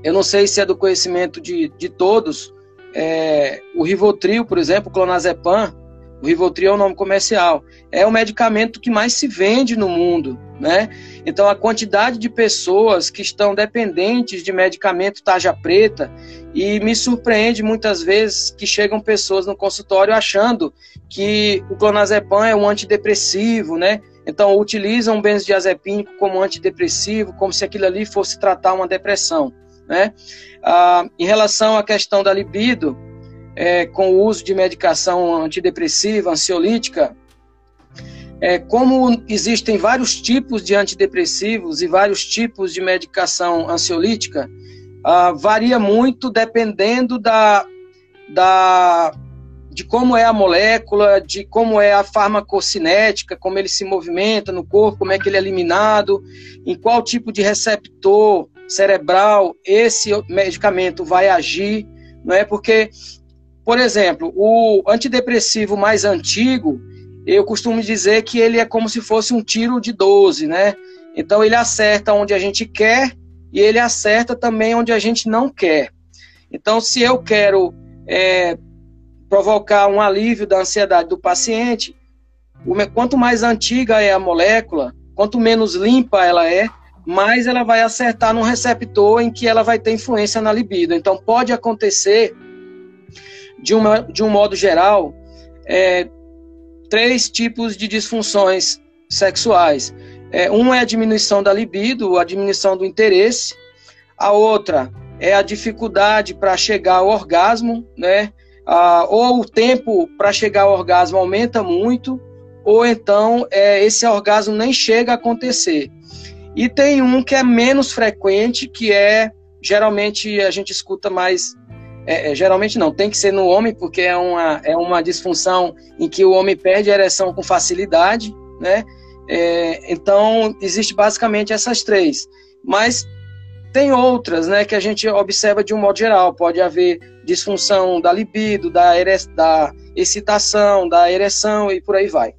eu não sei se é do conhecimento de, de todos, é, o Rivotril, por exemplo, o clonazepam, o Rivotril é o nome comercial, é o medicamento que mais se vende no mundo, né? Então a quantidade de pessoas que estão dependentes de medicamento tarja preta e me surpreende muitas vezes que chegam pessoas no consultório achando que o clonazepam é um antidepressivo, né? Então utilizam benzodiazepínico como antidepressivo, como se aquilo ali fosse tratar uma depressão. Né? Ah, em relação à questão da libido, é, com o uso de medicação antidepressiva, ansiolítica, é, como existem vários tipos de antidepressivos e vários tipos de medicação ansiolítica, ah, varia muito dependendo da, da, de como é a molécula, de como é a farmacocinética, como ele se movimenta no corpo, como é que ele é eliminado, em qual tipo de receptor cerebral esse medicamento vai agir, não é? Porque, por exemplo, o antidepressivo mais antigo, eu costumo dizer que ele é como se fosse um tiro de 12, né? Então ele acerta onde a gente quer e ele acerta também onde a gente não quer. Então, se eu quero é, provocar um alívio da ansiedade do paciente, quanto mais antiga é a molécula, quanto menos limpa ela é, mais ela vai acertar num receptor em que ela vai ter influência na libido. Então, pode acontecer, de, uma, de um modo geral, é, três tipos de disfunções sexuais. É, um é a diminuição da libido, a diminuição do interesse. A outra é a dificuldade para chegar ao orgasmo, né? Ah, ou o tempo para chegar ao orgasmo aumenta muito, ou então é, esse orgasmo nem chega a acontecer. E tem um que é menos frequente, que é geralmente a gente escuta mais. É, é, geralmente não, tem que ser no homem, porque é uma, é uma disfunção em que o homem perde a ereção com facilidade, né? É, então, existe basicamente essas três. Mas tem outras, né, que a gente observa de um modo geral. Pode haver disfunção da libido, da, da excitação, da ereção e por aí vai.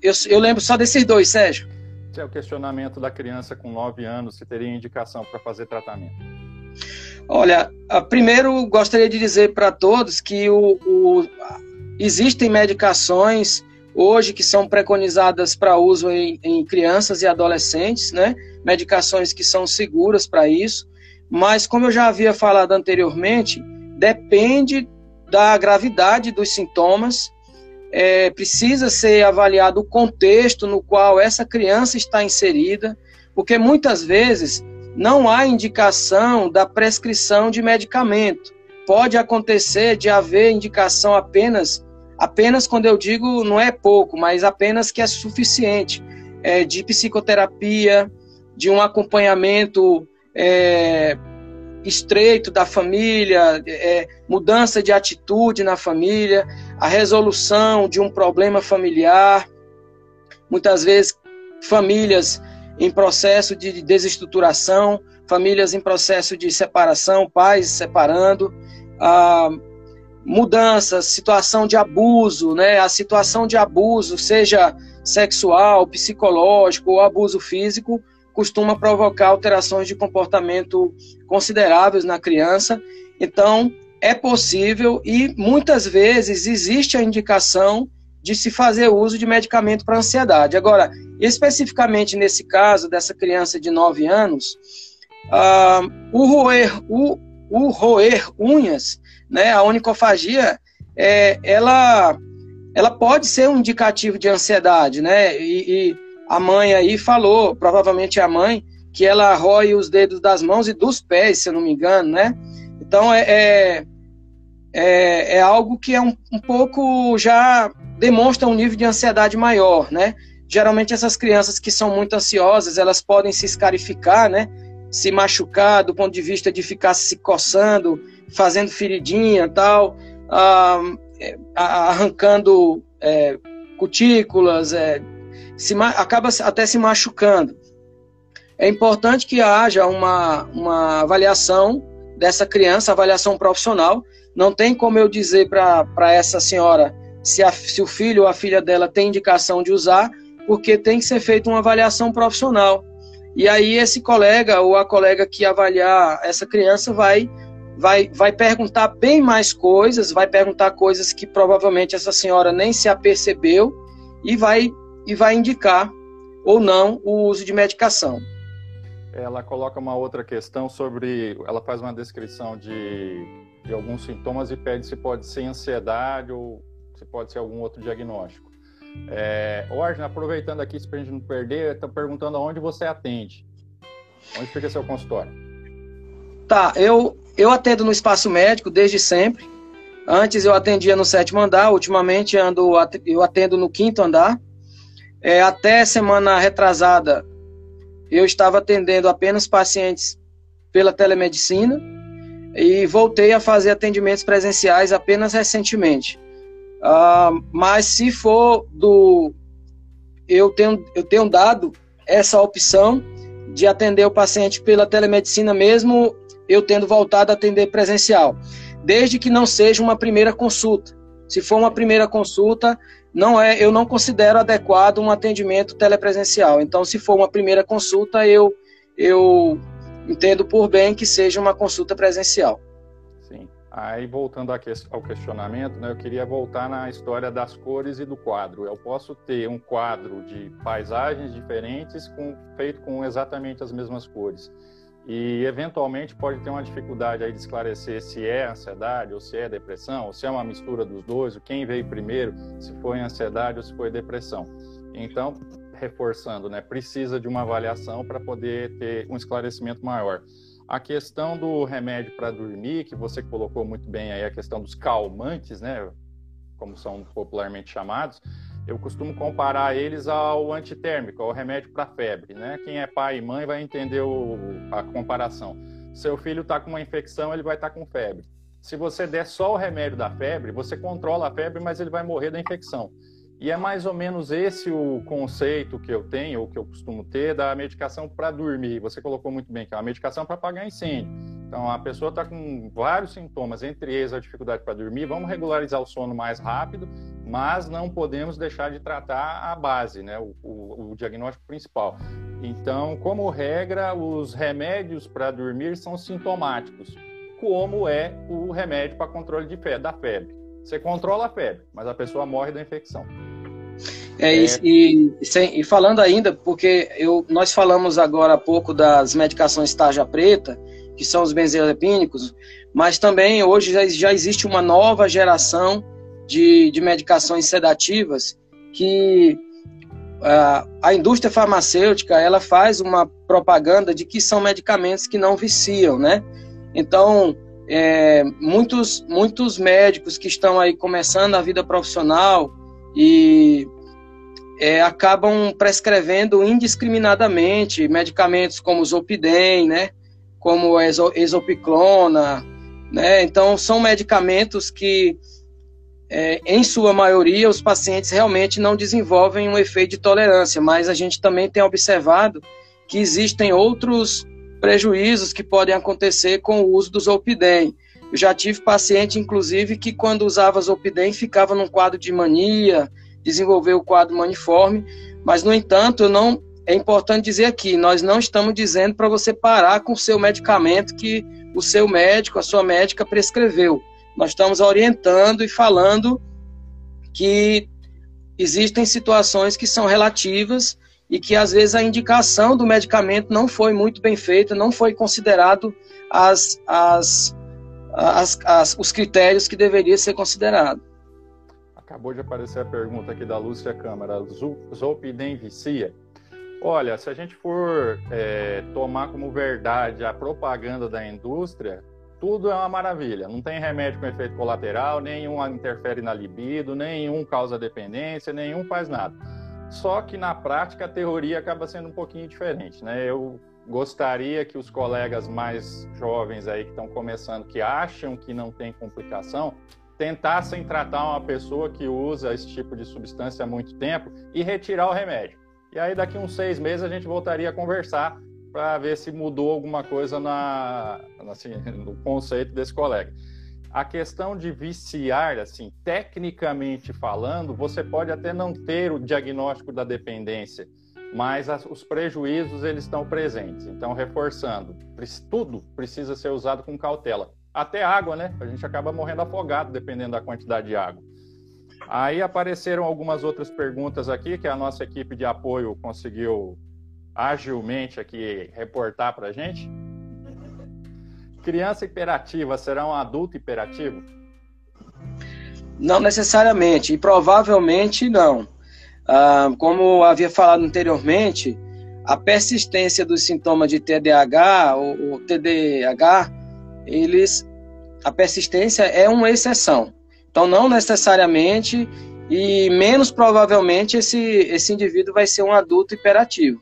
eu, eu lembro só desses dois, Sérgio. É o questionamento da criança com 9 anos, se teria indicação para fazer tratamento. Olha, primeiro gostaria de dizer para todos que o, o, existem medicações hoje que são preconizadas para uso em, em, crianças e adolescentes, né? Medicações que são seguras para isso, mas como eu já havia falado anteriormente, depende da gravidade dos sintomas é, precisa ser avaliado o contexto no qual essa criança está inserida, porque muitas vezes não há indicação da prescrição de medicamento. Pode acontecer de haver indicação apenas, apenas quando eu digo não é pouco, mas apenas que é suficiente, é, de psicoterapia, de um acompanhamento é, estreito da família, é, mudança de atitude na família, a resolução de um problema familiar, muitas vezes famílias em processo de desestruturação, famílias em processo de separação, pais separando, a mudanças, situação de abuso, né? A situação de abuso, seja sexual, psicológico ou abuso físico, costuma provocar alterações de comportamento consideráveis na criança. Então, é possível e muitas vezes existe a indicação de se fazer uso de medicamento para ansiedade. Agora, especificamente nesse caso dessa criança de 9 anos, uh, o, roer, o, o roer unhas, né, a onicofagia, é, ela, ela pode ser um indicativo de ansiedade, né? E, e a mãe aí falou, provavelmente a mãe, que ela rói os dedos das mãos e dos pés, se eu não me engano, né? Então é, é, é, é algo que é um, um, pouco já demonstra um nível de ansiedade maior, né? Geralmente essas crianças que são muito ansiosas, elas podem se escarificar, né? Se machucar do ponto de vista de ficar se coçando, fazendo feridinha tal, ah, arrancando é, cutículas, é, se, acaba até se machucando. É importante que haja uma, uma avaliação dessa criança, avaliação profissional. Não tem como eu dizer para essa senhora se, a, se o filho ou a filha dela tem indicação de usar, porque tem que ser feita uma avaliação profissional. E aí esse colega ou a colega que avaliar essa criança vai vai vai perguntar bem mais coisas, vai perguntar coisas que provavelmente essa senhora nem se apercebeu e vai e vai indicar ou não o uso de medicação. Ela coloca uma outra questão sobre. Ela faz uma descrição de, de alguns sintomas e pede se pode ser ansiedade ou se pode ser algum outro diagnóstico. É, aproveitando aqui, para a gente não perder, está perguntando aonde você atende. Onde fica seu consultório? Tá, eu, eu atendo no espaço médico desde sempre. Antes eu atendia no sétimo andar, ultimamente ando, eu atendo no quinto andar. É, até semana retrasada, eu estava atendendo apenas pacientes pela telemedicina e voltei a fazer atendimentos presenciais apenas recentemente. Uh, mas se for do. Eu tenho, eu tenho dado essa opção de atender o paciente pela telemedicina, mesmo eu tendo voltado a atender presencial, desde que não seja uma primeira consulta. Se for uma primeira consulta, não é, eu não considero adequado um atendimento telepresencial. Então, se for uma primeira consulta, eu eu entendo por bem que seja uma consulta presencial. Sim. Aí, voltando ao questionamento, né, eu queria voltar na história das cores e do quadro. Eu posso ter um quadro de paisagens diferentes com, feito com exatamente as mesmas cores e eventualmente pode ter uma dificuldade aí de esclarecer se é ansiedade ou se é depressão, ou se é uma mistura dos dois, quem veio primeiro, se foi ansiedade ou se foi depressão. Então, reforçando, né, precisa de uma avaliação para poder ter um esclarecimento maior. A questão do remédio para dormir, que você colocou muito bem aí, a questão dos calmantes, né, como são popularmente chamados, eu costumo comparar eles ao antitérmico, ao remédio para febre, né? Quem é pai e mãe vai entender o, a comparação. Seu filho está com uma infecção, ele vai estar tá com febre. Se você der só o remédio da febre, você controla a febre, mas ele vai morrer da infecção. E é mais ou menos esse o conceito que eu tenho, ou que eu costumo ter, da medicação para dormir. Você colocou muito bem que é uma medicação para apagar incêndio. Então, a pessoa está com vários sintomas, entre eles a dificuldade para dormir. Vamos regularizar o sono mais rápido, mas não podemos deixar de tratar a base, né? o, o, o diagnóstico principal. Então, como regra, os remédios para dormir são sintomáticos, como é o remédio para controle de febre, da febre. Você controla a febre, mas a pessoa morre da infecção. É, é... E, e, e, falando ainda, porque eu, nós falamos agora há pouco das medicações tarja preta, que são os benzodiazepínicos, mas também hoje já, já existe uma nova geração de, de medicações sedativas que a, a indústria farmacêutica ela faz uma propaganda de que são medicamentos que não viciam, né? Então, é, muitos, muitos médicos que estão aí começando a vida profissional e é, acabam prescrevendo indiscriminadamente medicamentos como Zolpidem, né, como Exopiclona, né, então são medicamentos que, é, em sua maioria, os pacientes realmente não desenvolvem um efeito de tolerância, mas a gente também tem observado que existem outros prejuízos que podem acontecer com o uso do Zolpidem. Eu já tive paciente, inclusive, que quando usava Zolpidem ficava num quadro de mania, desenvolveu o quadro maniforme, mas, no entanto, eu não é importante dizer aqui, nós não estamos dizendo para você parar com o seu medicamento que o seu médico, a sua médica prescreveu. Nós estamos orientando e falando que existem situações que são relativas e que às vezes a indicação do medicamento não foi muito bem feita, não foi considerado as, as, as, as, os critérios que deveria ser considerado. Acabou de aparecer a pergunta aqui da Lúcia Câmara. Zolpidem vicia? Olha, se a gente for é, tomar como verdade a propaganda da indústria, tudo é uma maravilha. Não tem remédio com efeito colateral, nenhum interfere na libido, nenhum causa dependência, nenhum faz nada. Só que na prática a teoria acaba sendo um pouquinho diferente, né? Eu gostaria que os colegas mais jovens aí que estão começando, que acham que não tem complicação, tentassem tratar uma pessoa que usa esse tipo de substância há muito tempo e retirar o remédio. E aí daqui uns seis meses a gente voltaria a conversar para ver se mudou alguma coisa na, assim, no conceito desse colega. A questão de viciar, assim, tecnicamente falando, você pode até não ter o diagnóstico da dependência, mas as, os prejuízos eles estão presentes. Então, reforçando, tudo precisa ser usado com cautela. Até água, né? A gente acaba morrendo afogado dependendo da quantidade de água. Aí apareceram algumas outras perguntas aqui que a nossa equipe de apoio conseguiu agilmente aqui reportar para a gente. Criança hiperativa será um adulto hiperativo? Não necessariamente, e provavelmente não. Ah, como havia falado anteriormente, a persistência dos sintomas de TDAH ou, ou TDAH, eles, a persistência é uma exceção. Então, não necessariamente e menos provavelmente esse, esse indivíduo vai ser um adulto hiperativo.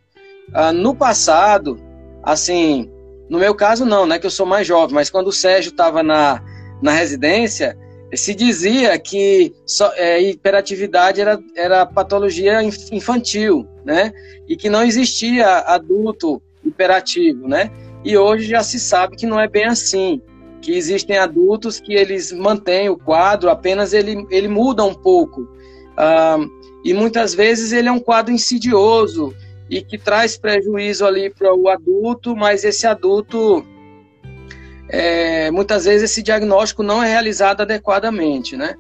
Ah, no passado, assim, no meu caso, não, né? Que eu sou mais jovem, mas quando o Sérgio estava na, na residência, se dizia que só, é, hiperatividade era, era patologia infantil, né? E que não existia adulto hiperativo, né? E hoje já se sabe que não é bem assim, que existem adultos que eles mantêm o quadro, apenas ele, ele muda um pouco. E muitas vezes ele é um quadro insidioso e que traz prejuízo ali para o adulto, mas esse adulto, é, muitas vezes esse diagnóstico não é realizado adequadamente, né?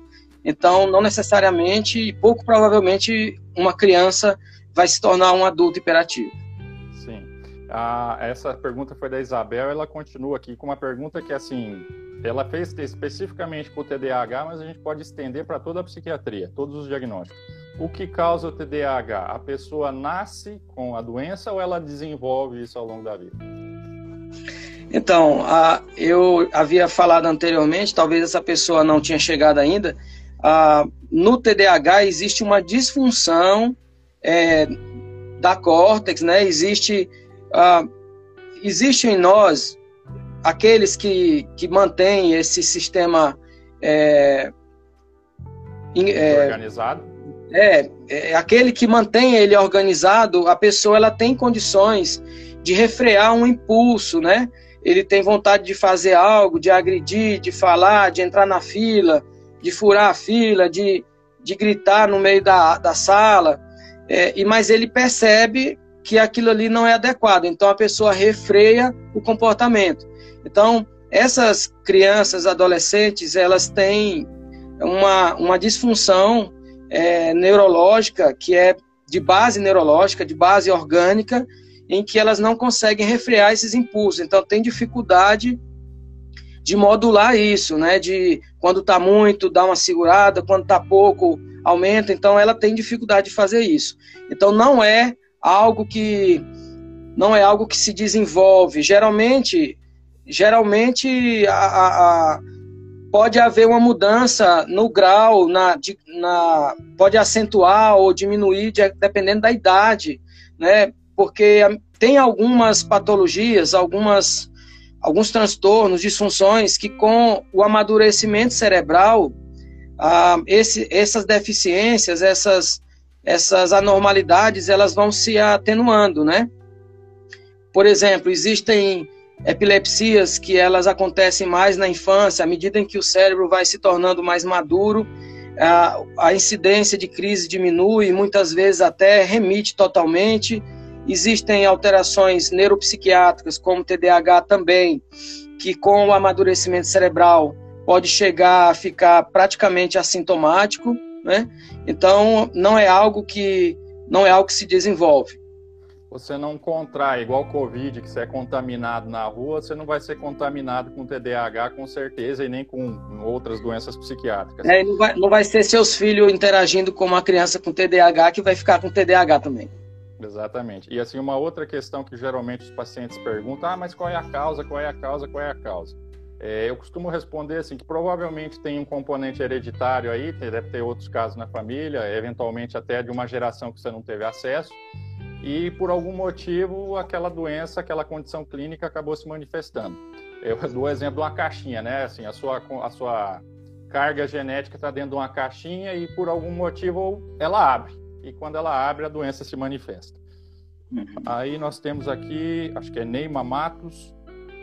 Então, não necessariamente e pouco provavelmente uma criança vai se tornar um adulto hiperativo. Ah, essa pergunta foi da Isabel, ela continua aqui com uma pergunta que, assim, ela fez especificamente para o TDAH, mas a gente pode estender para toda a psiquiatria, todos os diagnósticos. O que causa o TDAH? A pessoa nasce com a doença ou ela desenvolve isso ao longo da vida? Então, a, eu havia falado anteriormente, talvez essa pessoa não tinha chegado ainda, ah, no TDAH existe uma disfunção é, da córtex, né? Existe, ah, existe em nós aqueles que, que mantêm esse sistema é, é, organizado. É, é, aquele que mantém ele organizado, a pessoa ela tem condições de refrear um impulso, né? Ele tem vontade de fazer algo, de agredir, de falar, de entrar na fila, de furar a fila, de, de gritar no meio da, da sala, é, e mas ele percebe que aquilo ali não é adequado, então a pessoa refreia o comportamento. Então, essas crianças, adolescentes, elas têm uma, uma disfunção é, neurológica que é de base neurológica, de base orgânica, em que elas não conseguem refrear esses impulsos. Então, tem dificuldade de modular isso, né? De quando está muito, dar uma segurada, quando está pouco, aumenta. Então ela tem dificuldade de fazer isso. Então não é algo que não é algo que se desenvolve. Geralmente, geralmente a, a, a pode haver uma mudança no grau, na, de, na pode acentuar ou diminuir de, dependendo da idade, né? Porque tem algumas patologias, algumas alguns transtornos, disfunções que com o amadurecimento cerebral, ah, esse, essas deficiências, essas, essas anormalidades, elas vão se atenuando, né? Por exemplo, existem epilepsias que elas acontecem mais na infância, à medida em que o cérebro vai se tornando mais maduro, a, a incidência de crise diminui, muitas vezes até remite totalmente, Existem alterações neuropsiquiátricas, como TDAH também, que com o amadurecimento cerebral pode chegar a ficar praticamente assintomático, né? Então, não é algo que não é algo que se desenvolve. Você não contrai, igual Covid, que você é contaminado na rua, você não vai ser contaminado com TDAH com certeza e nem com outras doenças psiquiátricas. É, não, vai, não vai ser seus filhos interagindo com uma criança com TDAH que vai ficar com TDAH também. Exatamente. E assim, uma outra questão que geralmente os pacientes perguntam, ah, mas qual é a causa, qual é a causa, qual é a causa? É, eu costumo responder assim, que provavelmente tem um componente hereditário aí, deve ter outros casos na família, eventualmente até de uma geração que você não teve acesso, e por algum motivo aquela doença, aquela condição clínica acabou se manifestando. Eu [LAUGHS] dou o exemplo de uma caixinha, né? Assim, a sua, a sua carga genética está dentro de uma caixinha e por algum motivo ela abre e quando ela abre, a doença se manifesta. Uhum. Aí nós temos aqui, acho que é Neymar Matos,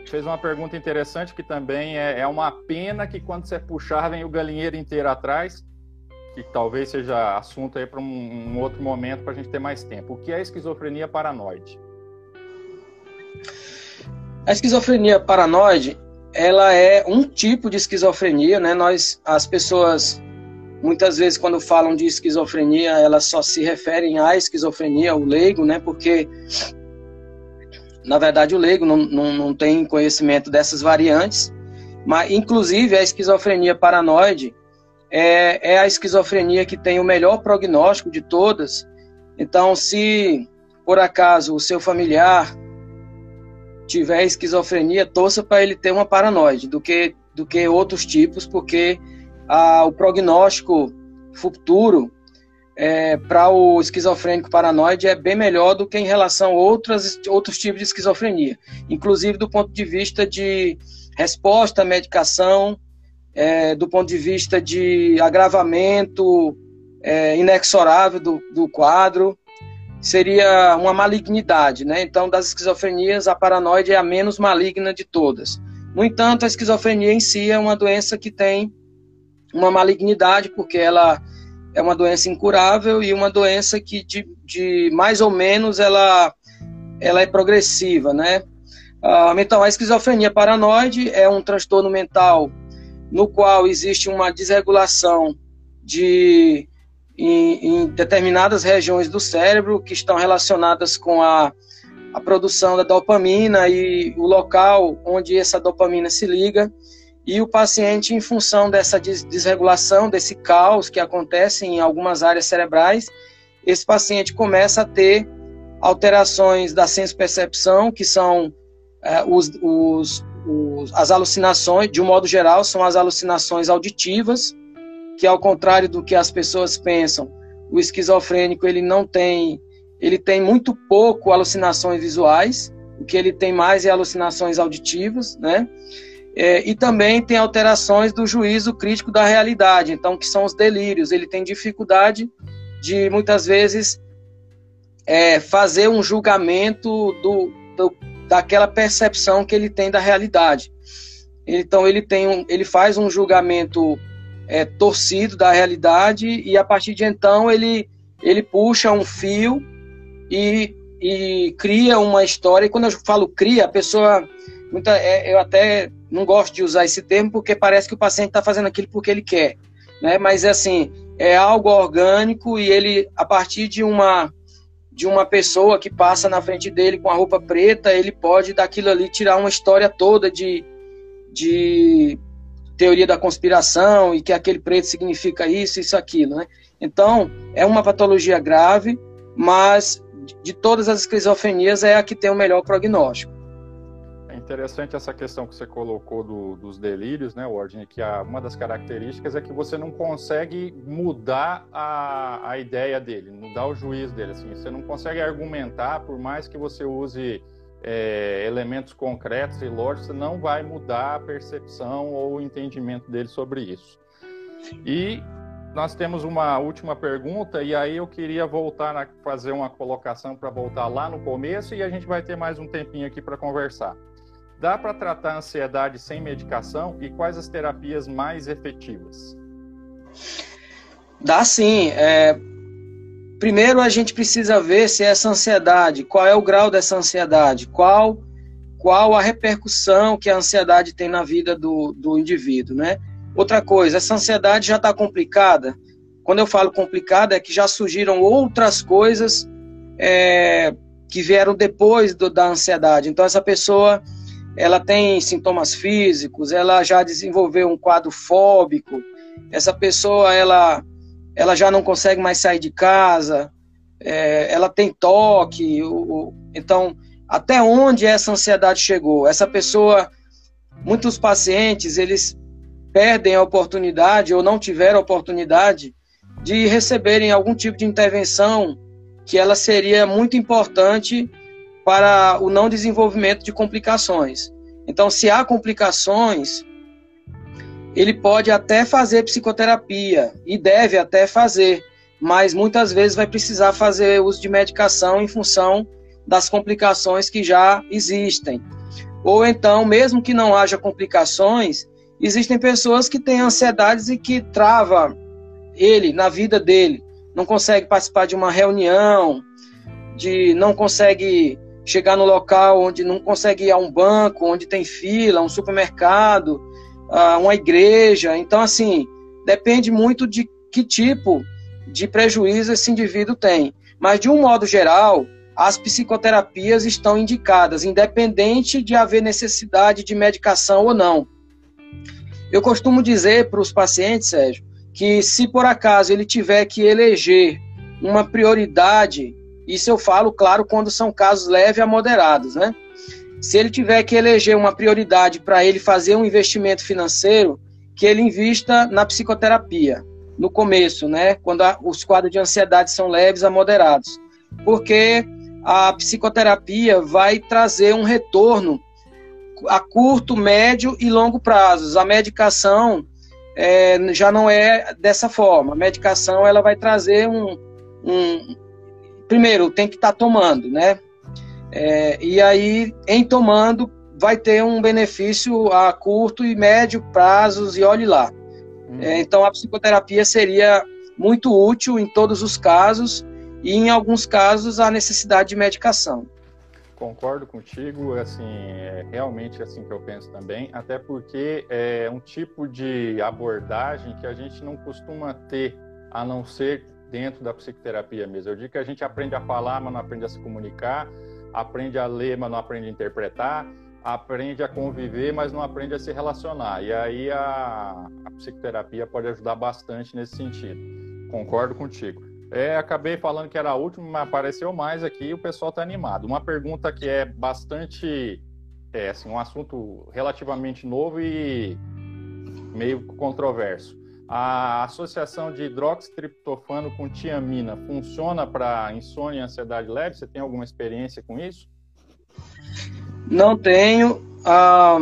fez uma pergunta interessante que também é, é uma pena que quando você puxar vem o galinheiro inteiro atrás, que talvez seja assunto aí para um, um, outro momento para a gente ter mais tempo. O que é esquizofrenia paranoide? A esquizofrenia paranoide, ela é um tipo de esquizofrenia, né? Nós, as pessoas Muitas vezes, quando falam de esquizofrenia, elas só se referem à esquizofrenia, o leigo, né? Porque, na verdade, o leigo não, não, não tem conhecimento dessas variantes. Mas, inclusive, a esquizofrenia paranoide é, é a esquizofrenia que tem o melhor prognóstico de todas. Então, se por acaso o seu familiar tiver esquizofrenia, torça para ele ter uma paranoide do que, do que outros tipos, porque a, o prognóstico futuro é, para o esquizofrênico paranoide é bem melhor do que em relação a outras, outros tipos de esquizofrenia, inclusive do ponto de vista de resposta à medicação, é, do ponto de vista de agravamento é, inexorável do, do quadro. seria uma malignidade, né? Então, das esquizofrenias, a paranoide é a menos maligna de todas. No entanto, a esquizofrenia em si é uma doença que tem uma malignidade, porque ela é uma doença incurável e uma doença que, de, de mais ou menos, ela, ela é progressiva, né? Ah, então, a esquizofrenia paranoide é um transtorno mental no qual existe uma desregulação de em, em, determinadas regiões do cérebro que estão relacionadas com a, a produção da dopamina e o local onde essa dopamina se liga. E o paciente, em função dessa desregulação, desse caos que acontece em algumas áreas cerebrais, esse paciente começa a ter alterações da senso-percepção, que são é, os, os, os, as alucinações, de um modo geral, são as alucinações auditivas, que ao contrário do que as pessoas pensam, o esquizofrênico ele não tem, ele tem muito pouco alucinações visuais, o que ele tem mais é alucinações auditivas, né? É, e também tem alterações do juízo crítico da realidade, então que são os delírios. Ele tem dificuldade de muitas vezes é, fazer um julgamento do, do, daquela percepção que ele tem da realidade. Então ele tem um, ele faz um julgamento é, torcido da realidade e a partir de então ele, ele puxa um fio e, e cria uma história. E quando eu falo cria, a pessoa. Muita, é, eu até não gosto de usar esse termo porque parece que o paciente está fazendo aquilo porque ele quer. Né? Mas assim, é algo orgânico e ele, a partir de uma de uma pessoa que passa na frente dele com a roupa preta, ele pode daquilo ali tirar uma história toda de, de teoria da conspiração e que aquele preto significa isso, isso, aquilo, né? Então, é uma patologia grave, mas de todas as esquizofrenias é a que tem o melhor prognóstico. Interessante essa questão que você colocou do, dos delírios, né, Wardney, que a, uma das características é que você não consegue mudar a, a ideia dele, mudar o juízo dele, assim, você não consegue argumentar, por mais que você use é, elementos concretos e lógicos, não vai mudar a percepção ou o entendimento dele sobre isso. E nós temos uma última pergunta, e aí eu queria voltar a fazer uma colocação para voltar lá no começo, e a gente vai ter mais um tempinho aqui para conversar. Dá para tratar a ansiedade sem medicação e quais as terapias mais efetivas? Dá sim. É, Primeiro a gente precisa ver se essa ansiedade, qual é o grau dessa ansiedade, qual qual a repercussão que a ansiedade tem na vida do, do indivíduo, né? Outra coisa, essa ansiedade já está complicada. Quando eu falo complicada, é que já surgiram outras coisas é, que vieram depois do, da ansiedade. Então essa pessoa, ela tem sintomas físicos, ela já desenvolveu um quadro fóbico. Essa pessoa, ela ela já não consegue mais sair de casa, é, ela tem toque. O, o, então, até onde essa ansiedade chegou? Essa pessoa, muitos pacientes, eles perdem a oportunidade ou não tiveram a oportunidade de receberem algum tipo de intervenção que ela seria muito importante para o não desenvolvimento de complicações. Então, se há complicações, ele pode até fazer psicoterapia e deve até fazer, mas muitas vezes vai precisar fazer uso de medicação em função das complicações que já existem. Ou então, mesmo que não haja complicações, existem pessoas que têm ansiedades e que trava ele na vida dele, não consegue participar de uma reunião, de não consegue chegar no local onde não consegue ir a um banco, onde tem fila, um supermercado, uma igreja. Então, assim, depende muito de que tipo de prejuízo esse indivíduo tem. Mas, de um modo geral, as psicoterapias estão indicadas, independente de haver necessidade de medicação ou não. Eu costumo dizer para os pacientes, Sérgio, que se por acaso ele tiver que eleger uma prioridade, isso eu falo, claro, quando são casos leves a moderados, né? se ele tiver que eleger uma prioridade para ele fazer um investimento financeiro, que ele invista na psicoterapia, no começo, né? Quando a, os quadros de ansiedade são leves a moderados. Porque a psicoterapia vai trazer um retorno a curto, médio e longo prazos. A medicação é, já não é dessa forma. A medicação ela vai trazer um, um primeiro, tem que estar tá tomando, né? É, e aí, em tomando, vai ter um benefício a curto e médio prazos, e olhe lá. Hum. É, então, a psicoterapia seria muito útil em todos os casos, e em alguns casos, a necessidade de medicação. Concordo contigo, assim, é realmente assim que eu penso também, até porque é um tipo de abordagem que a gente não costuma ter, a não ser dentro da psicoterapia mesmo. Eu digo que a gente aprende a falar, mas não aprende a se comunicar, aprende a ler, mas não aprende a interpretar, aprende a conviver, mas não aprende a se relacionar. E aí a, a psicoterapia pode ajudar bastante nesse sentido. Concordo contigo. É, acabei falando que era a última, mas apareceu mais aqui o pessoal está animado. Uma pergunta que é bastante, é, assim, um assunto relativamente novo e meio controverso. A associação de hidroxitriptofano com tiamina funciona para insônia e ansiedade leve? Você tem alguma experiência com isso? Não tenho. Ah,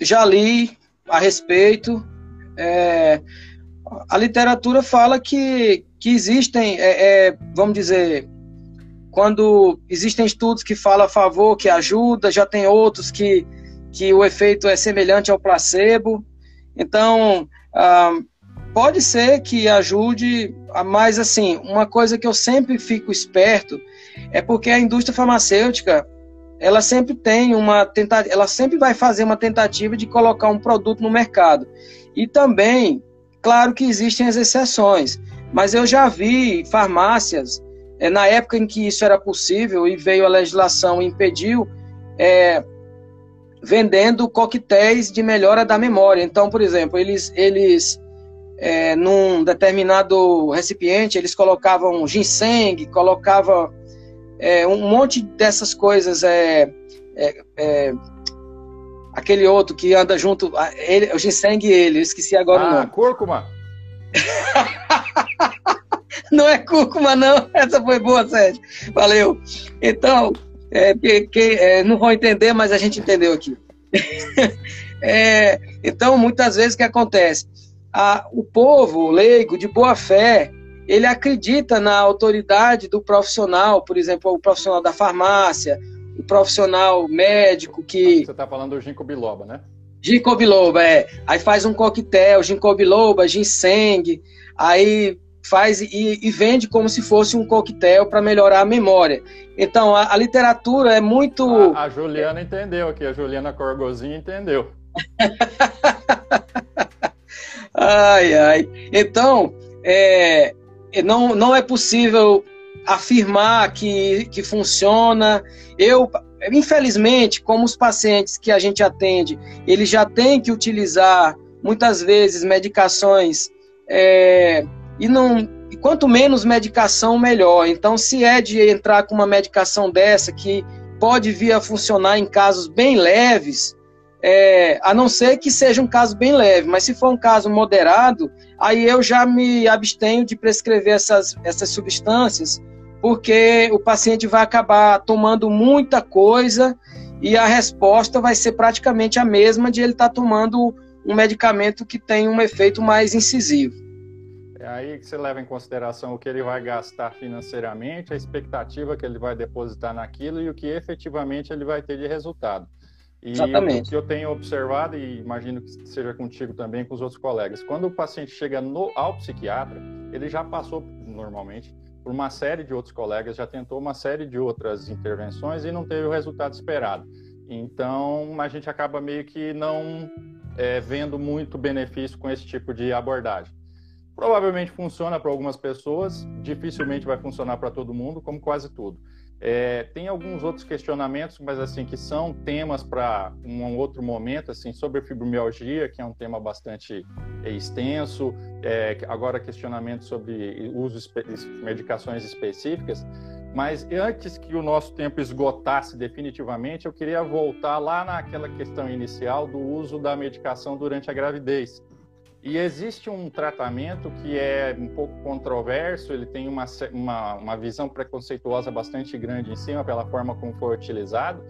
já li a respeito. É, a literatura fala que, que existem, é, é, vamos dizer, quando existem estudos que falam a favor, que ajuda, já tem outros que, que o efeito é semelhante ao placebo. Então, ah, pode ser que ajude, mas assim, uma coisa que eu sempre fico esperto é porque a indústria farmacêutica ela sempre tem uma tentativa, ela sempre vai fazer uma tentativa de colocar um produto no mercado. E também Claro que existem as exceções, mas eu já vi farmácias, é, na época em que isso era possível e veio a legislação e impediu, é, vendendo coquetéis de melhora da memória. Então, por exemplo, eles, eles é, num determinado recipiente, eles colocavam ginseng, colocavam é, um monte dessas coisas, é, é, é aquele outro que anda junto, ele, o ginseng e ele, eu esqueci agora ah, o nome. cúrcuma. [LAUGHS] não é cúrcuma, não. Essa foi boa, Sérgio. Valeu. Então, é, que, é, não vão entender, mas a gente entendeu aqui. [LAUGHS] é, então, muitas vezes o que acontece? A, o povo leigo, de boa fé, ele acredita na autoridade do profissional, por exemplo, o profissional da farmácia, o profissional médico que. Você está falando do ginkgo biloba, né? Ginkgo biloba, é. Aí faz um coquetel, ginkgo biloba, ginseng, aí faz e, e vende como se fosse um coquetel para melhorar a memória. Então, a, a literatura é muito. A, a, Juliana entendeu aqui, a Juliana Corgozinho entendeu. [LAUGHS] ai, ai. Então, é, não, não é possível afirmar que, que funciona. Eu, infelizmente, como os pacientes que a gente atende, eles já têm que utilizar muitas vezes medicações é, e não e quanto menos medicação melhor. Então, se é de entrar com uma medicação dessa que pode vir a funcionar em casos bem leves, é, a não ser que seja um caso bem leve, mas se for um caso moderado, aí eu já me abstenho de prescrever essas, essas substâncias, porque o paciente vai acabar tomando muita coisa e a resposta vai ser praticamente a mesma de ele estar tá tomando um medicamento que tem um efeito mais incisivo. É aí que você leva em consideração o que ele vai gastar financeiramente, a expectativa que ele vai depositar naquilo e o que efetivamente ele vai ter de resultado. E Exatamente. o que eu tenho observado, e imagino que seja contigo também, com os outros colegas, quando o paciente chega no, ao psiquiatra, ele já passou, normalmente, por uma série de outros colegas, já tentou uma série de outras intervenções e não teve o resultado esperado. Então, a gente acaba meio que não é, vendo muito benefício com esse tipo de abordagem. Provavelmente funciona para algumas pessoas, dificilmente vai funcionar para todo mundo, como quase tudo. É, tem alguns outros questionamentos, mas assim que são temas para um outro momento, assim sobre fibromialgia, que é um tema bastante extenso. É, agora questionamentos sobre uso de medicações específicas. Mas antes que o nosso tempo esgotasse definitivamente, eu queria voltar lá naquela questão inicial do uso da medicação durante a gravidez. E existe um tratamento que é um pouco controverso, ele tem uma, uma, uma, visão preconceituosa bastante grande em cima pela forma como foi utilizado,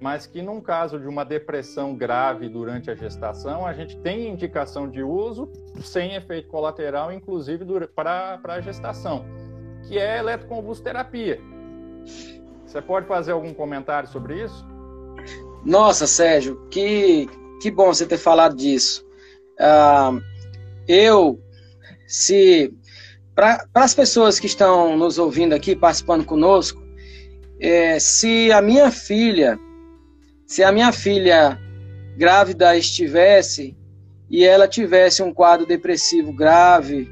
mas que num caso de uma depressão grave durante a gestação, a gente tem indicação de uso sem efeito colateral, inclusive para a gestação, que é eletroconvulsoterapia. Você pode fazer algum comentário sobre isso? Nossa, Sérgio, que, que bom você ter falado disso. Uh, eu, se para as pessoas que estão nos ouvindo aqui, participando conosco, é, se a minha filha, se a minha filha grávida estivesse e ela tivesse um quadro depressivo grave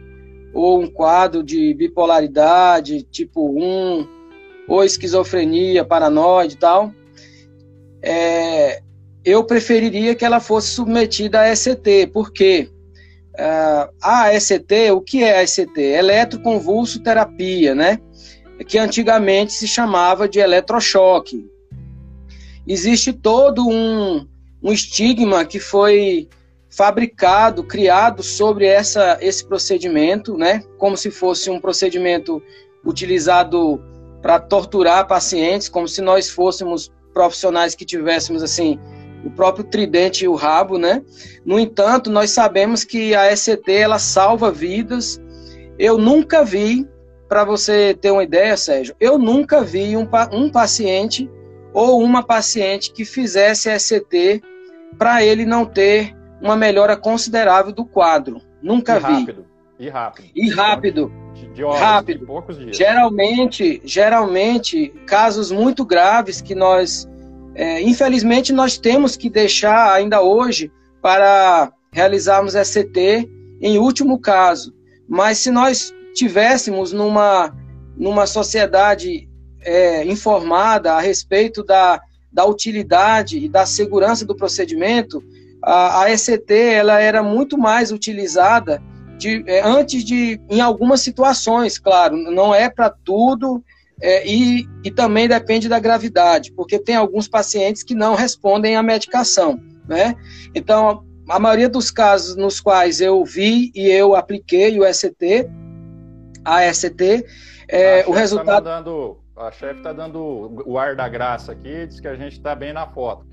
ou um quadro de bipolaridade tipo 1 ou esquizofrenia, paranoide e tal, é, eu preferiria que ela fosse submetida a ECT, porque uh, a ECT, o que é a ECT? Eletroconvulsoterapia, né? Que antigamente se chamava de eletrochoque. Existe todo um, um estigma que foi fabricado, criado sobre essa, esse procedimento, né? Como se fosse um procedimento utilizado para torturar pacientes, como se nós fôssemos profissionais que tivéssemos assim o próprio tridente e o rabo, né? No entanto, nós sabemos que a ECT ela salva vidas. Eu nunca vi, para você ter uma ideia, Sérgio, eu nunca vi um, um paciente ou uma paciente que fizesse ECT para ele não ter uma melhora considerável do quadro. Nunca e vi. Rápido. E rápido. E rápido. De, de horas, rápido. De poucos dias. Geralmente, geralmente, casos muito graves que nós é, infelizmente, nós temos que deixar ainda hoje para realizarmos ECT em último caso. Mas se nós tivéssemos numa, numa sociedade é, informada a respeito da, da utilidade e da segurança do procedimento, a, a ECT ela era muito mais utilizada de, é, antes de, em algumas situações, claro, não é para tudo é, e, e também depende da gravidade, porque tem alguns pacientes que não respondem à medicação, né? Então, a maioria dos casos nos quais eu vi e eu apliquei o ST, a ST, é, o tá resultado. Tá dando, a chefe está dando o ar da graça aqui, diz que a gente está bem na foto.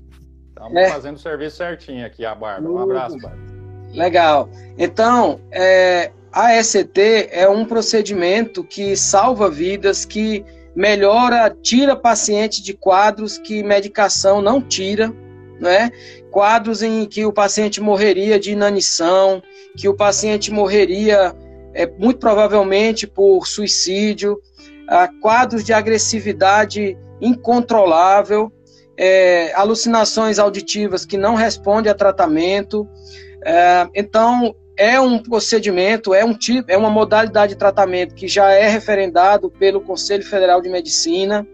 Estamos é. fazendo o serviço certinho aqui, a Bárbara. Um abraço, Bárbara. Legal. Então, é, a ECT é um procedimento que salva vidas, que melhora, tira paciente de quadros que medicação não tira, né? Quadros em que o paciente morreria de inanição, que o paciente morreria é, muito provavelmente por suicídio, ah, quadros de agressividade incontrolável, é, alucinações auditivas que não respondem a tratamento. É, então, é um procedimento, é um tipo, é uma modalidade de tratamento que já é referendado pelo Conselho Federal de Medicina.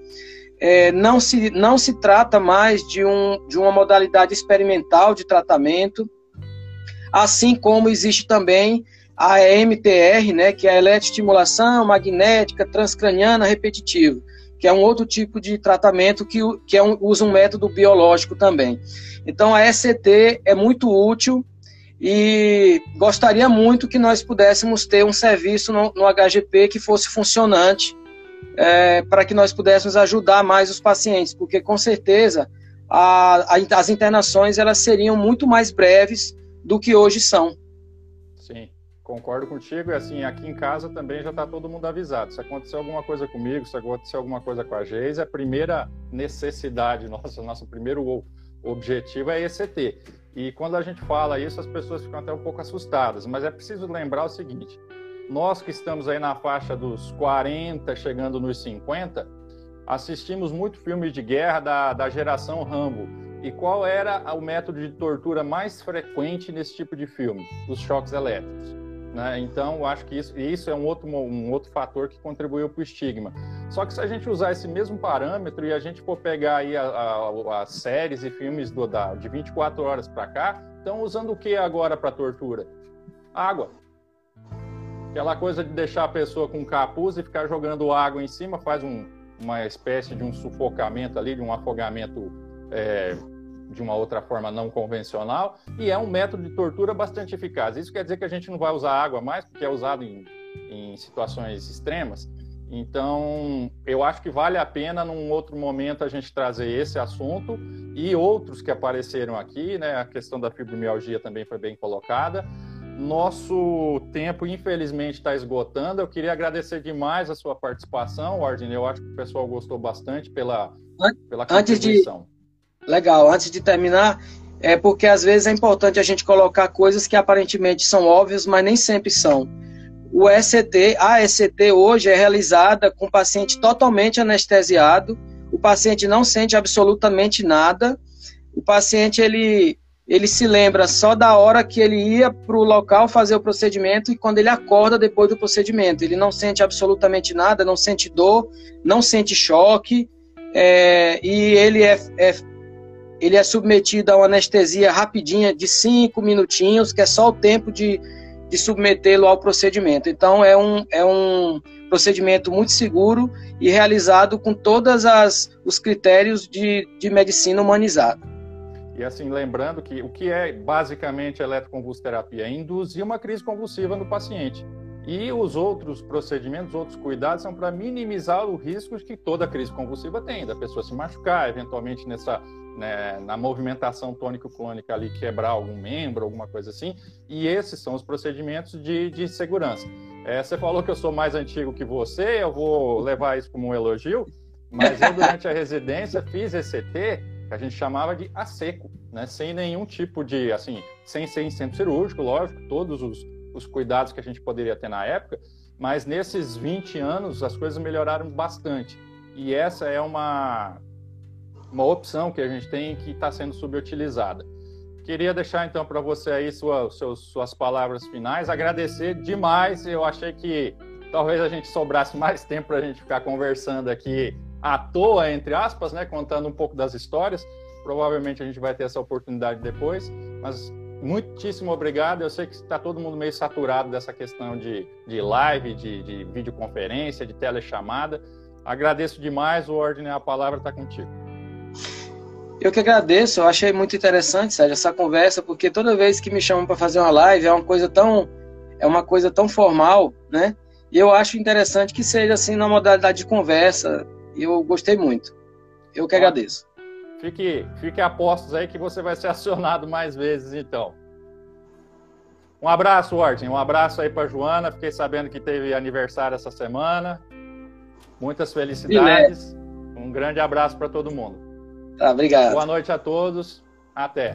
É, não, se, não se trata mais de, um, de uma modalidade experimental de tratamento, assim como existe também a MTR, né, que é a eletroestimulação magnética transcraniana repetitiva, que é um outro tipo de tratamento que, que é um, usa um método biológico também. Então, a ECT é muito útil e gostaria muito que nós pudéssemos ter um serviço no, no HGP que fosse funcionante é, para que nós pudéssemos ajudar mais os pacientes, porque com certeza a, a, as internações elas seriam muito mais breves do que hoje são. Sim, concordo contigo. E assim, aqui em casa também já está todo mundo avisado. Se acontecer alguma coisa comigo, se acontecer alguma coisa com a Geise, a primeira necessidade [LAUGHS] nossa, nosso primeiro objetivo é ECT. E quando a gente fala isso, as pessoas ficam até um pouco assustadas, mas é preciso lembrar o seguinte: nós que estamos aí na faixa dos 40, chegando nos 50, assistimos muito filmes de guerra da, da geração Rambo. E qual era o método de tortura mais frequente nesse tipo de filme? Os choques elétricos. Né? Então, eu acho que isso, isso é um outro, um outro fator que contribuiu para o estigma. Só que se a gente usar esse mesmo parâmetro e a gente for pegar aí as séries e filmes do, da, de 24 horas para cá, estão usando o que agora para tortura? Água. Aquela coisa de deixar a pessoa com capuz e ficar jogando água em cima faz um, uma espécie de um sufocamento ali, de um afogamento é, de uma outra forma não convencional, e é um método de tortura bastante eficaz. Isso quer dizer que a gente não vai usar água mais, porque é usado em, em situações extremas. Então, eu acho que vale a pena, num outro momento, a gente trazer esse assunto e outros que apareceram aqui, né? A questão da fibromialgia também foi bem colocada. Nosso tempo, infelizmente, está esgotando. Eu queria agradecer demais a sua participação, Ordem. Eu acho que o pessoal gostou bastante pela, pela Antes de Legal. Antes de terminar, é porque às vezes é importante a gente colocar coisas que aparentemente são óbvias, mas nem sempre são. O ECT, a ECT hoje é realizada com o paciente totalmente anestesiado, o paciente não sente absolutamente nada, o paciente ele ele se lembra só da hora que ele ia para o local fazer o procedimento e quando ele acorda depois do procedimento. Ele não sente absolutamente nada, não sente dor, não sente choque, é, e ele é, é, ele é submetido a uma anestesia rapidinha de cinco minutinhos, que é só o tempo de, de submetê-lo ao procedimento. Então, é um, é um procedimento muito seguro e realizado com todos os critérios de, de medicina humanizada. E assim, lembrando que o que é basicamente eletroconvulsoterapia? É induzir uma crise convulsiva no paciente. E os outros procedimentos, outros cuidados são para minimizar o risco que toda crise convulsiva tem, da pessoa se machucar, eventualmente nessa né, na movimentação tônico-clônica ali quebrar algum membro, alguma coisa assim. E esses são os procedimentos de, de segurança. É, você falou que eu sou mais antigo que você, eu vou levar isso como um elogio, mas eu durante a residência fiz ECT que a gente chamava de a seco, né? Sem nenhum tipo de, assim, sem ser em centro cirúrgico, lógico, todos os, os cuidados que a gente poderia ter na época, mas nesses 20 anos as coisas melhoraram bastante. E essa é uma, uma opção que a gente tem que está sendo subutilizada. Queria deixar então para você aí sua, suas, suas palavras finais, agradecer demais. Eu achei que talvez a gente sobrasse mais [LAUGHS] tempo para a gente ficar conversando aqui à toa, entre aspas, né, contando um pouco das histórias. Provavelmente a gente vai ter essa oportunidade depois, mas muitíssimo obrigado. Eu sei que está todo mundo meio saturado dessa questão de, de live, de, de videoconferência, de telechamada. Agradeço demais, o Ordem, a palavra está contigo. Eu que agradeço, eu achei muito interessante, Sérgio, essa conversa, porque toda vez que me chamam para fazer uma live é uma coisa tão é uma coisa tão formal, né? E eu acho interessante que seja assim na modalidade de conversa, eu gostei muito. Eu que agradeço. Fique, fique a postos aí que você vai ser acionado mais vezes, então. Um abraço, Orton. Um abraço aí para Joana. Fiquei sabendo que teve aniversário essa semana. Muitas felicidades. Um grande abraço para todo mundo. Tá, obrigado. Boa noite a todos. Até.